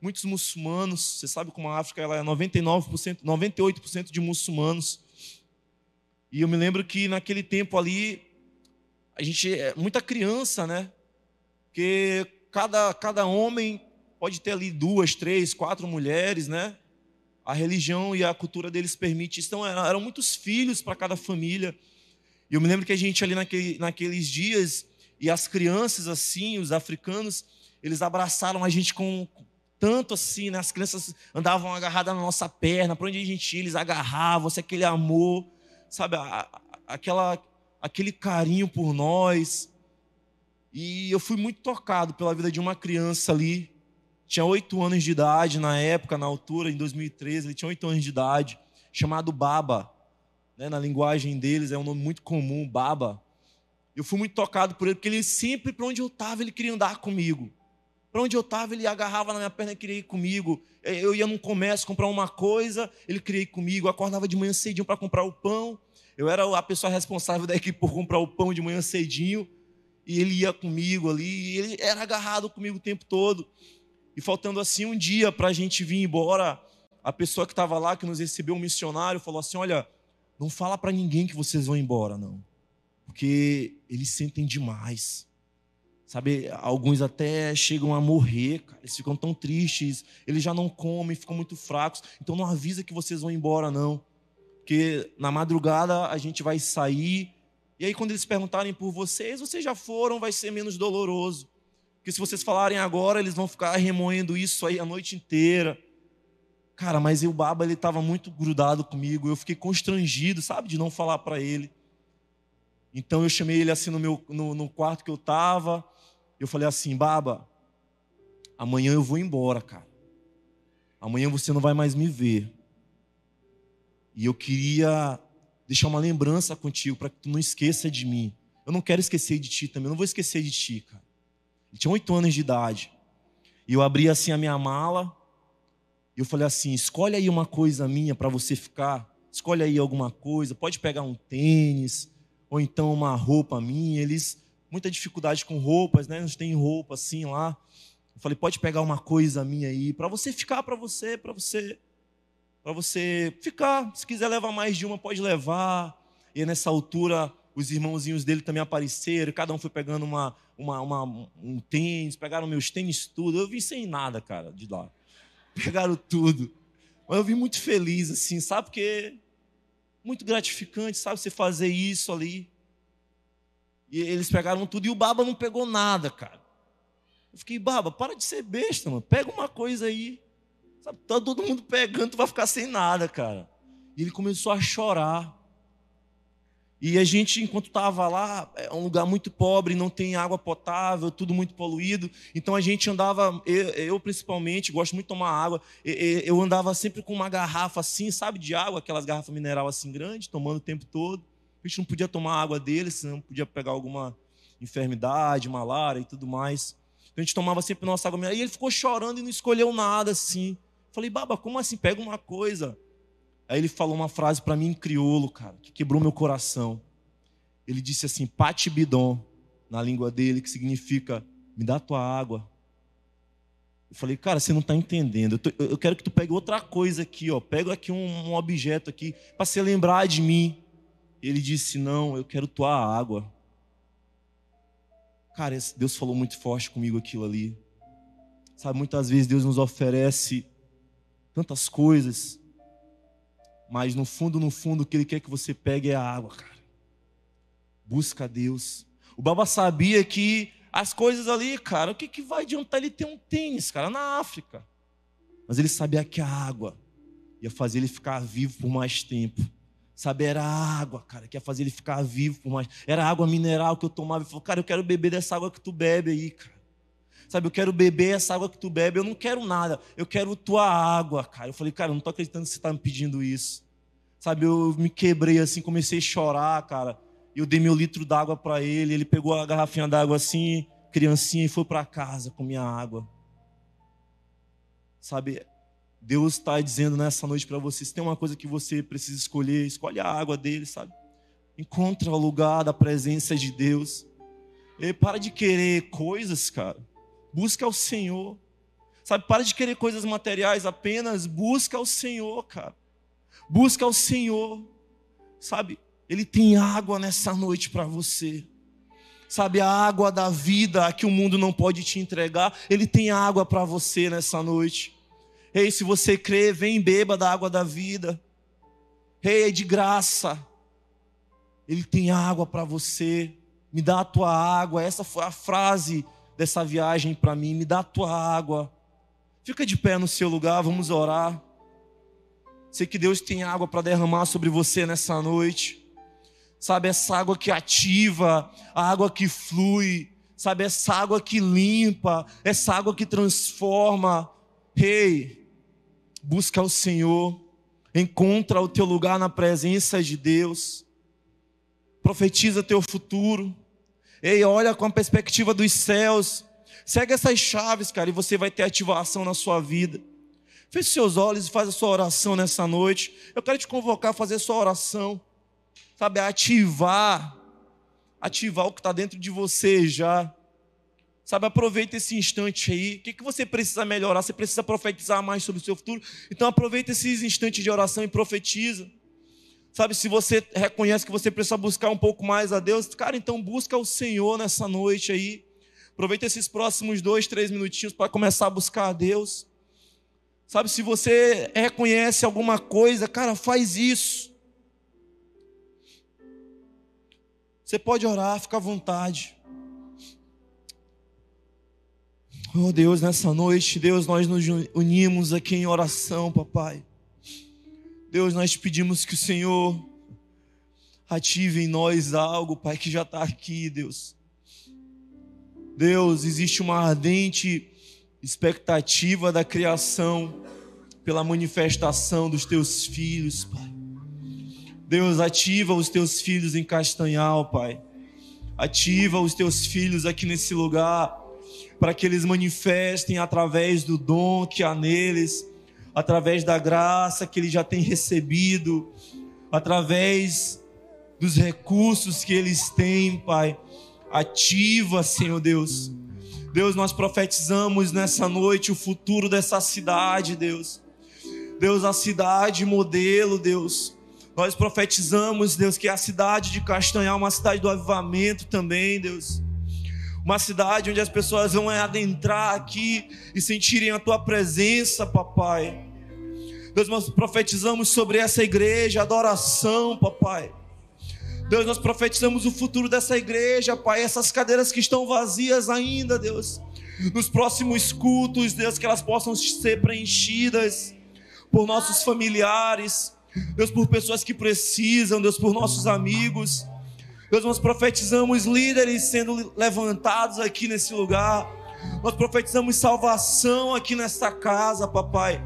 Muitos muçulmanos, você sabe como a África ela é 99%, 98% de muçulmanos. E eu me lembro que naquele tempo ali, a gente, é muita criança, né? que cada, cada homem pode ter ali duas, três, quatro mulheres, né? A religião e a cultura deles permite. Então, eram, muitos filhos para cada família. E eu me lembro que a gente ali naquele, naqueles dias, e as crianças assim, os africanos, eles abraçaram a gente com tanto assim, né? As crianças andavam agarradas na nossa perna, para onde a gente ia, eles agarravam, assim, aquele amor, sabe? Aquela, aquele carinho por nós. E eu fui muito tocado pela vida de uma criança ali. Tinha oito anos de idade na época, na altura, em 2013, ele tinha oito anos de idade, chamado Baba. Né, na linguagem deles é um nome muito comum, Baba. Eu fui muito tocado por ele, porque ele sempre, para onde eu estava, ele queria andar comigo. Para onde eu estava, ele agarrava na minha perna e queria ir comigo. Eu ia num comércio comprar uma coisa, ele queria ir comigo. Eu acordava de manhã cedinho para comprar o pão. Eu era a pessoa responsável da equipe por comprar o pão de manhã cedinho e ele ia comigo ali, ele era agarrado comigo o tempo todo. E faltando assim um dia para a gente vir embora, a pessoa que estava lá, que nos recebeu, um missionário, falou assim: Olha, não fala para ninguém que vocês vão embora, não, porque eles sentem demais. Sabe, alguns até chegam a morrer, cara. eles ficam tão tristes, eles já não comem, ficam muito fracos. Então não avisa que vocês vão embora, não. Porque na madrugada a gente vai sair e aí, quando eles perguntarem por vocês, vocês já foram, vai ser menos doloroso. Porque se vocês falarem agora, eles vão ficar remoendo isso aí a noite inteira. Cara, mas o Baba ele estava muito grudado comigo, eu fiquei constrangido, sabe, de não falar para ele. Então eu chamei ele assim no meu no, no quarto que eu estava. Eu falei assim, Baba, amanhã eu vou embora, cara. Amanhã você não vai mais me ver. E eu queria deixar uma lembrança contigo para que tu não esqueça de mim. Eu não quero esquecer de ti também, eu não vou esquecer de ti, cara. Ele tinha oito anos de idade. E eu abri assim a minha mala. E eu falei assim: escolhe aí uma coisa minha para você ficar. Escolhe aí alguma coisa. Pode pegar um tênis, ou então uma roupa minha. Eles, muita dificuldade com roupas, né? Eles têm roupa assim lá. Eu falei: pode pegar uma coisa minha aí, para você ficar para você, para você para você ficar. Se quiser levar mais de uma, pode levar. E nessa altura, os irmãozinhos dele também apareceram. Cada um foi pegando uma, uma, uma, um tênis, pegaram meus tênis tudo. Eu vim sem nada, cara, de lá. Pegaram tudo. Mas eu vim muito feliz, assim, sabe? Porque muito gratificante, sabe? Você fazer isso ali. E eles pegaram tudo e o Baba não pegou nada, cara. Eu fiquei, Baba, para de ser besta, mano. Pega uma coisa aí. Sabe, tá todo mundo pegando, tu vai ficar sem nada, cara. E ele começou a chorar. E a gente, enquanto estava lá, é um lugar muito pobre, não tem água potável, tudo muito poluído. Então a gente andava, eu, eu principalmente, gosto muito de tomar água. Eu andava sempre com uma garrafa assim, sabe, de água, aquelas garrafas mineral assim grande, tomando o tempo todo. A gente não podia tomar água dele, senão podia pegar alguma enfermidade, malária e tudo mais. Então a gente tomava sempre nossa água mineral. E ele ficou chorando e não escolheu nada assim. Falei, Baba, como assim? Pega uma coisa. Aí ele falou uma frase para mim em crioulo, cara, que quebrou meu coração. Ele disse assim, pati bidon, na língua dele, que significa, me dá tua água. Eu falei, cara, você não está entendendo. Eu, tô, eu, quero que tu pegue outra coisa aqui, ó. Pega aqui um, um objeto aqui, para você lembrar de mim. Ele disse: Não, eu quero tua água. Cara, Deus falou muito forte comigo aquilo ali. Sabe, muitas vezes Deus nos oferece tantas coisas, mas no fundo, no fundo, o que Ele quer que você pegue é a água, cara. Busca Deus. O Baba sabia que as coisas ali, cara, o que, que vai adiantar ele ter um tênis, cara, na África? Mas ele sabia que a água ia fazer ele ficar vivo por mais tempo. Sabe, era água, cara, que ia fazer ele ficar vivo por mais. Era água mineral que eu tomava. Ele falou, cara, eu quero beber dessa água que tu bebe aí, cara. Sabe, eu quero beber essa água que tu bebe. Eu não quero nada, eu quero tua água, cara. Eu falei, cara, eu não tô acreditando que você está me pedindo isso. Sabe, eu me quebrei assim, comecei a chorar, cara. Eu dei meu litro d'água para ele. Ele pegou a garrafinha d'água assim, criancinha, e foi para casa com minha água. Sabe, Deus está dizendo nessa noite para você: se tem uma coisa que você precisa escolher, escolhe a água dele, sabe? Encontra o lugar da presença de Deus. E para de querer coisas, cara. Busca o Senhor. Sabe, para de querer coisas materiais apenas, busca o Senhor, cara. Busca o Senhor. Sabe, Ele tem água nessa noite para você. Sabe, a água da vida que o mundo não pode te entregar, Ele tem água para você nessa noite. Ei, se você crê, vem beba da água da vida. Ei, é de graça. Ele tem água para você. Me dá a tua água. Essa foi a frase dessa viagem para mim. Me dá a tua água. Fica de pé no seu lugar, vamos orar. Sei que Deus tem água para derramar sobre você nessa noite. Sabe, essa água que ativa, a água que flui, sabe, essa água que limpa, essa água que transforma. Rei, hey, busca o Senhor, encontra o teu lugar na presença de Deus, profetiza teu futuro, ei, olha com a perspectiva dos céus, segue essas chaves, cara, e você vai ter ativação na sua vida. Feche seus olhos e faz a sua oração nessa noite. Eu quero te convocar a fazer a sua oração, sabe, ativar, ativar o que está dentro de você já. Sabe, aproveita esse instante aí. O que, que você precisa melhorar? Você precisa profetizar mais sobre o seu futuro. Então aproveita esses instantes de oração e profetiza. Sabe, se você reconhece que você precisa buscar um pouco mais a Deus, cara, então busca o Senhor nessa noite aí. Aproveita esses próximos dois, três minutinhos para começar a buscar a Deus. Sabe, se você reconhece alguma coisa, cara, faz isso. Você pode orar, fica à vontade. Oh Deus, nessa noite, Deus, nós nos unimos aqui em oração, papai. Deus, nós pedimos que o Senhor ative em nós algo, Pai, que já está aqui, Deus. Deus, existe uma ardente expectativa da criação pela manifestação dos teus filhos, Pai. Deus, ativa os teus filhos em Castanhal, Pai. Ativa os teus filhos aqui nesse lugar para que eles manifestem através do dom que há neles, através da graça que eles já têm recebido, através dos recursos que eles têm, Pai. Ativa, Senhor Deus. Deus, nós profetizamos nessa noite o futuro dessa cidade, Deus. Deus, a cidade modelo, Deus. Nós profetizamos, Deus, que a cidade de Castanhal é uma cidade do avivamento também, Deus uma cidade onde as pessoas vão adentrar aqui e sentirem a tua presença, papai. Deus, nós profetizamos sobre essa igreja, adoração, papai. Deus, nós profetizamos o futuro dessa igreja, Pai. Essas cadeiras que estão vazias ainda, Deus. Nos próximos cultos, Deus, que elas possam ser preenchidas por nossos familiares, Deus, por pessoas que precisam, Deus, por nossos amigos. Deus, nós profetizamos líderes sendo levantados aqui nesse lugar. Nós profetizamos salvação aqui nesta casa, papai.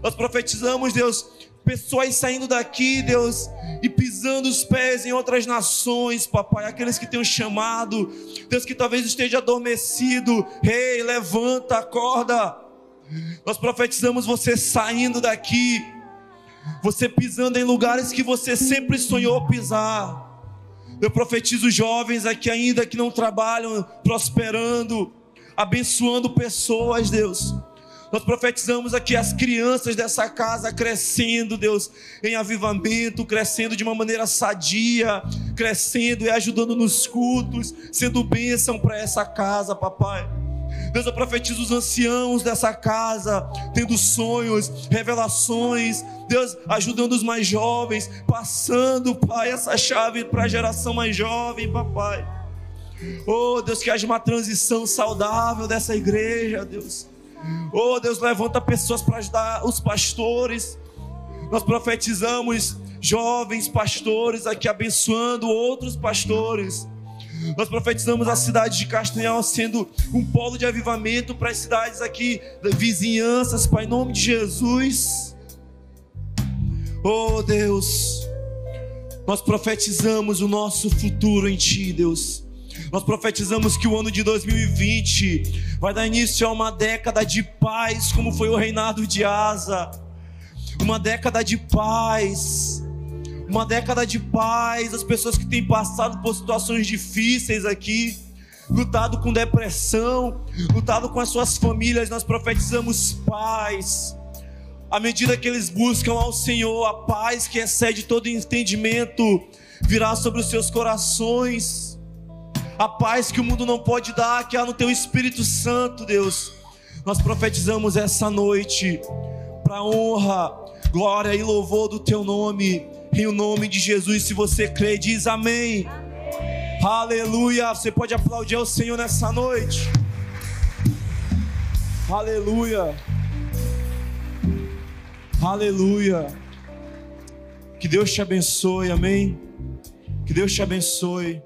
Nós profetizamos, Deus, pessoas saindo daqui, Deus, e pisando os pés em outras nações, papai. Aqueles que têm chamado, Deus, que talvez esteja adormecido. Rei, hey, levanta, acorda. Nós profetizamos você saindo daqui, você pisando em lugares que você sempre sonhou pisar. Eu profetizo jovens aqui ainda que não trabalham, prosperando, abençoando pessoas, Deus. Nós profetizamos aqui as crianças dessa casa crescendo, Deus, em avivamento, crescendo de uma maneira sadia, crescendo e ajudando nos cultos, sendo bênção para essa casa, papai. Deus, eu profetizo os anciãos dessa casa, tendo sonhos, revelações, Deus, ajudando os mais jovens, passando, Pai, essa chave para a geração mais jovem, papai. Oh, Deus, que haja uma transição saudável dessa igreja, Deus. Oh, Deus, levanta pessoas para ajudar os pastores. Nós profetizamos jovens pastores aqui abençoando outros pastores. Nós profetizamos a cidade de Castanhal sendo um polo de avivamento para as cidades aqui, vizinhanças, Pai, em nome de Jesus. Oh Deus, nós profetizamos o nosso futuro em Ti, Deus. Nós profetizamos que o ano de 2020 vai dar início a uma década de paz, como foi o reinado de Asa. Uma década de paz. Uma década de paz. As pessoas que têm passado por situações difíceis aqui, lutado com depressão, lutado com as suas famílias, nós profetizamos paz. À medida que eles buscam ao Senhor, a paz que excede todo entendimento virá sobre os seus corações a paz que o mundo não pode dar, que há no teu Espírito Santo, Deus. Nós profetizamos essa noite para honra, glória e louvor do teu nome, em o nome de Jesus. Se você crê, diz amém. amém. Aleluia. Você pode aplaudir ao Senhor nessa noite. Aleluia. Aleluia. Que Deus te abençoe, amém. Que Deus te abençoe.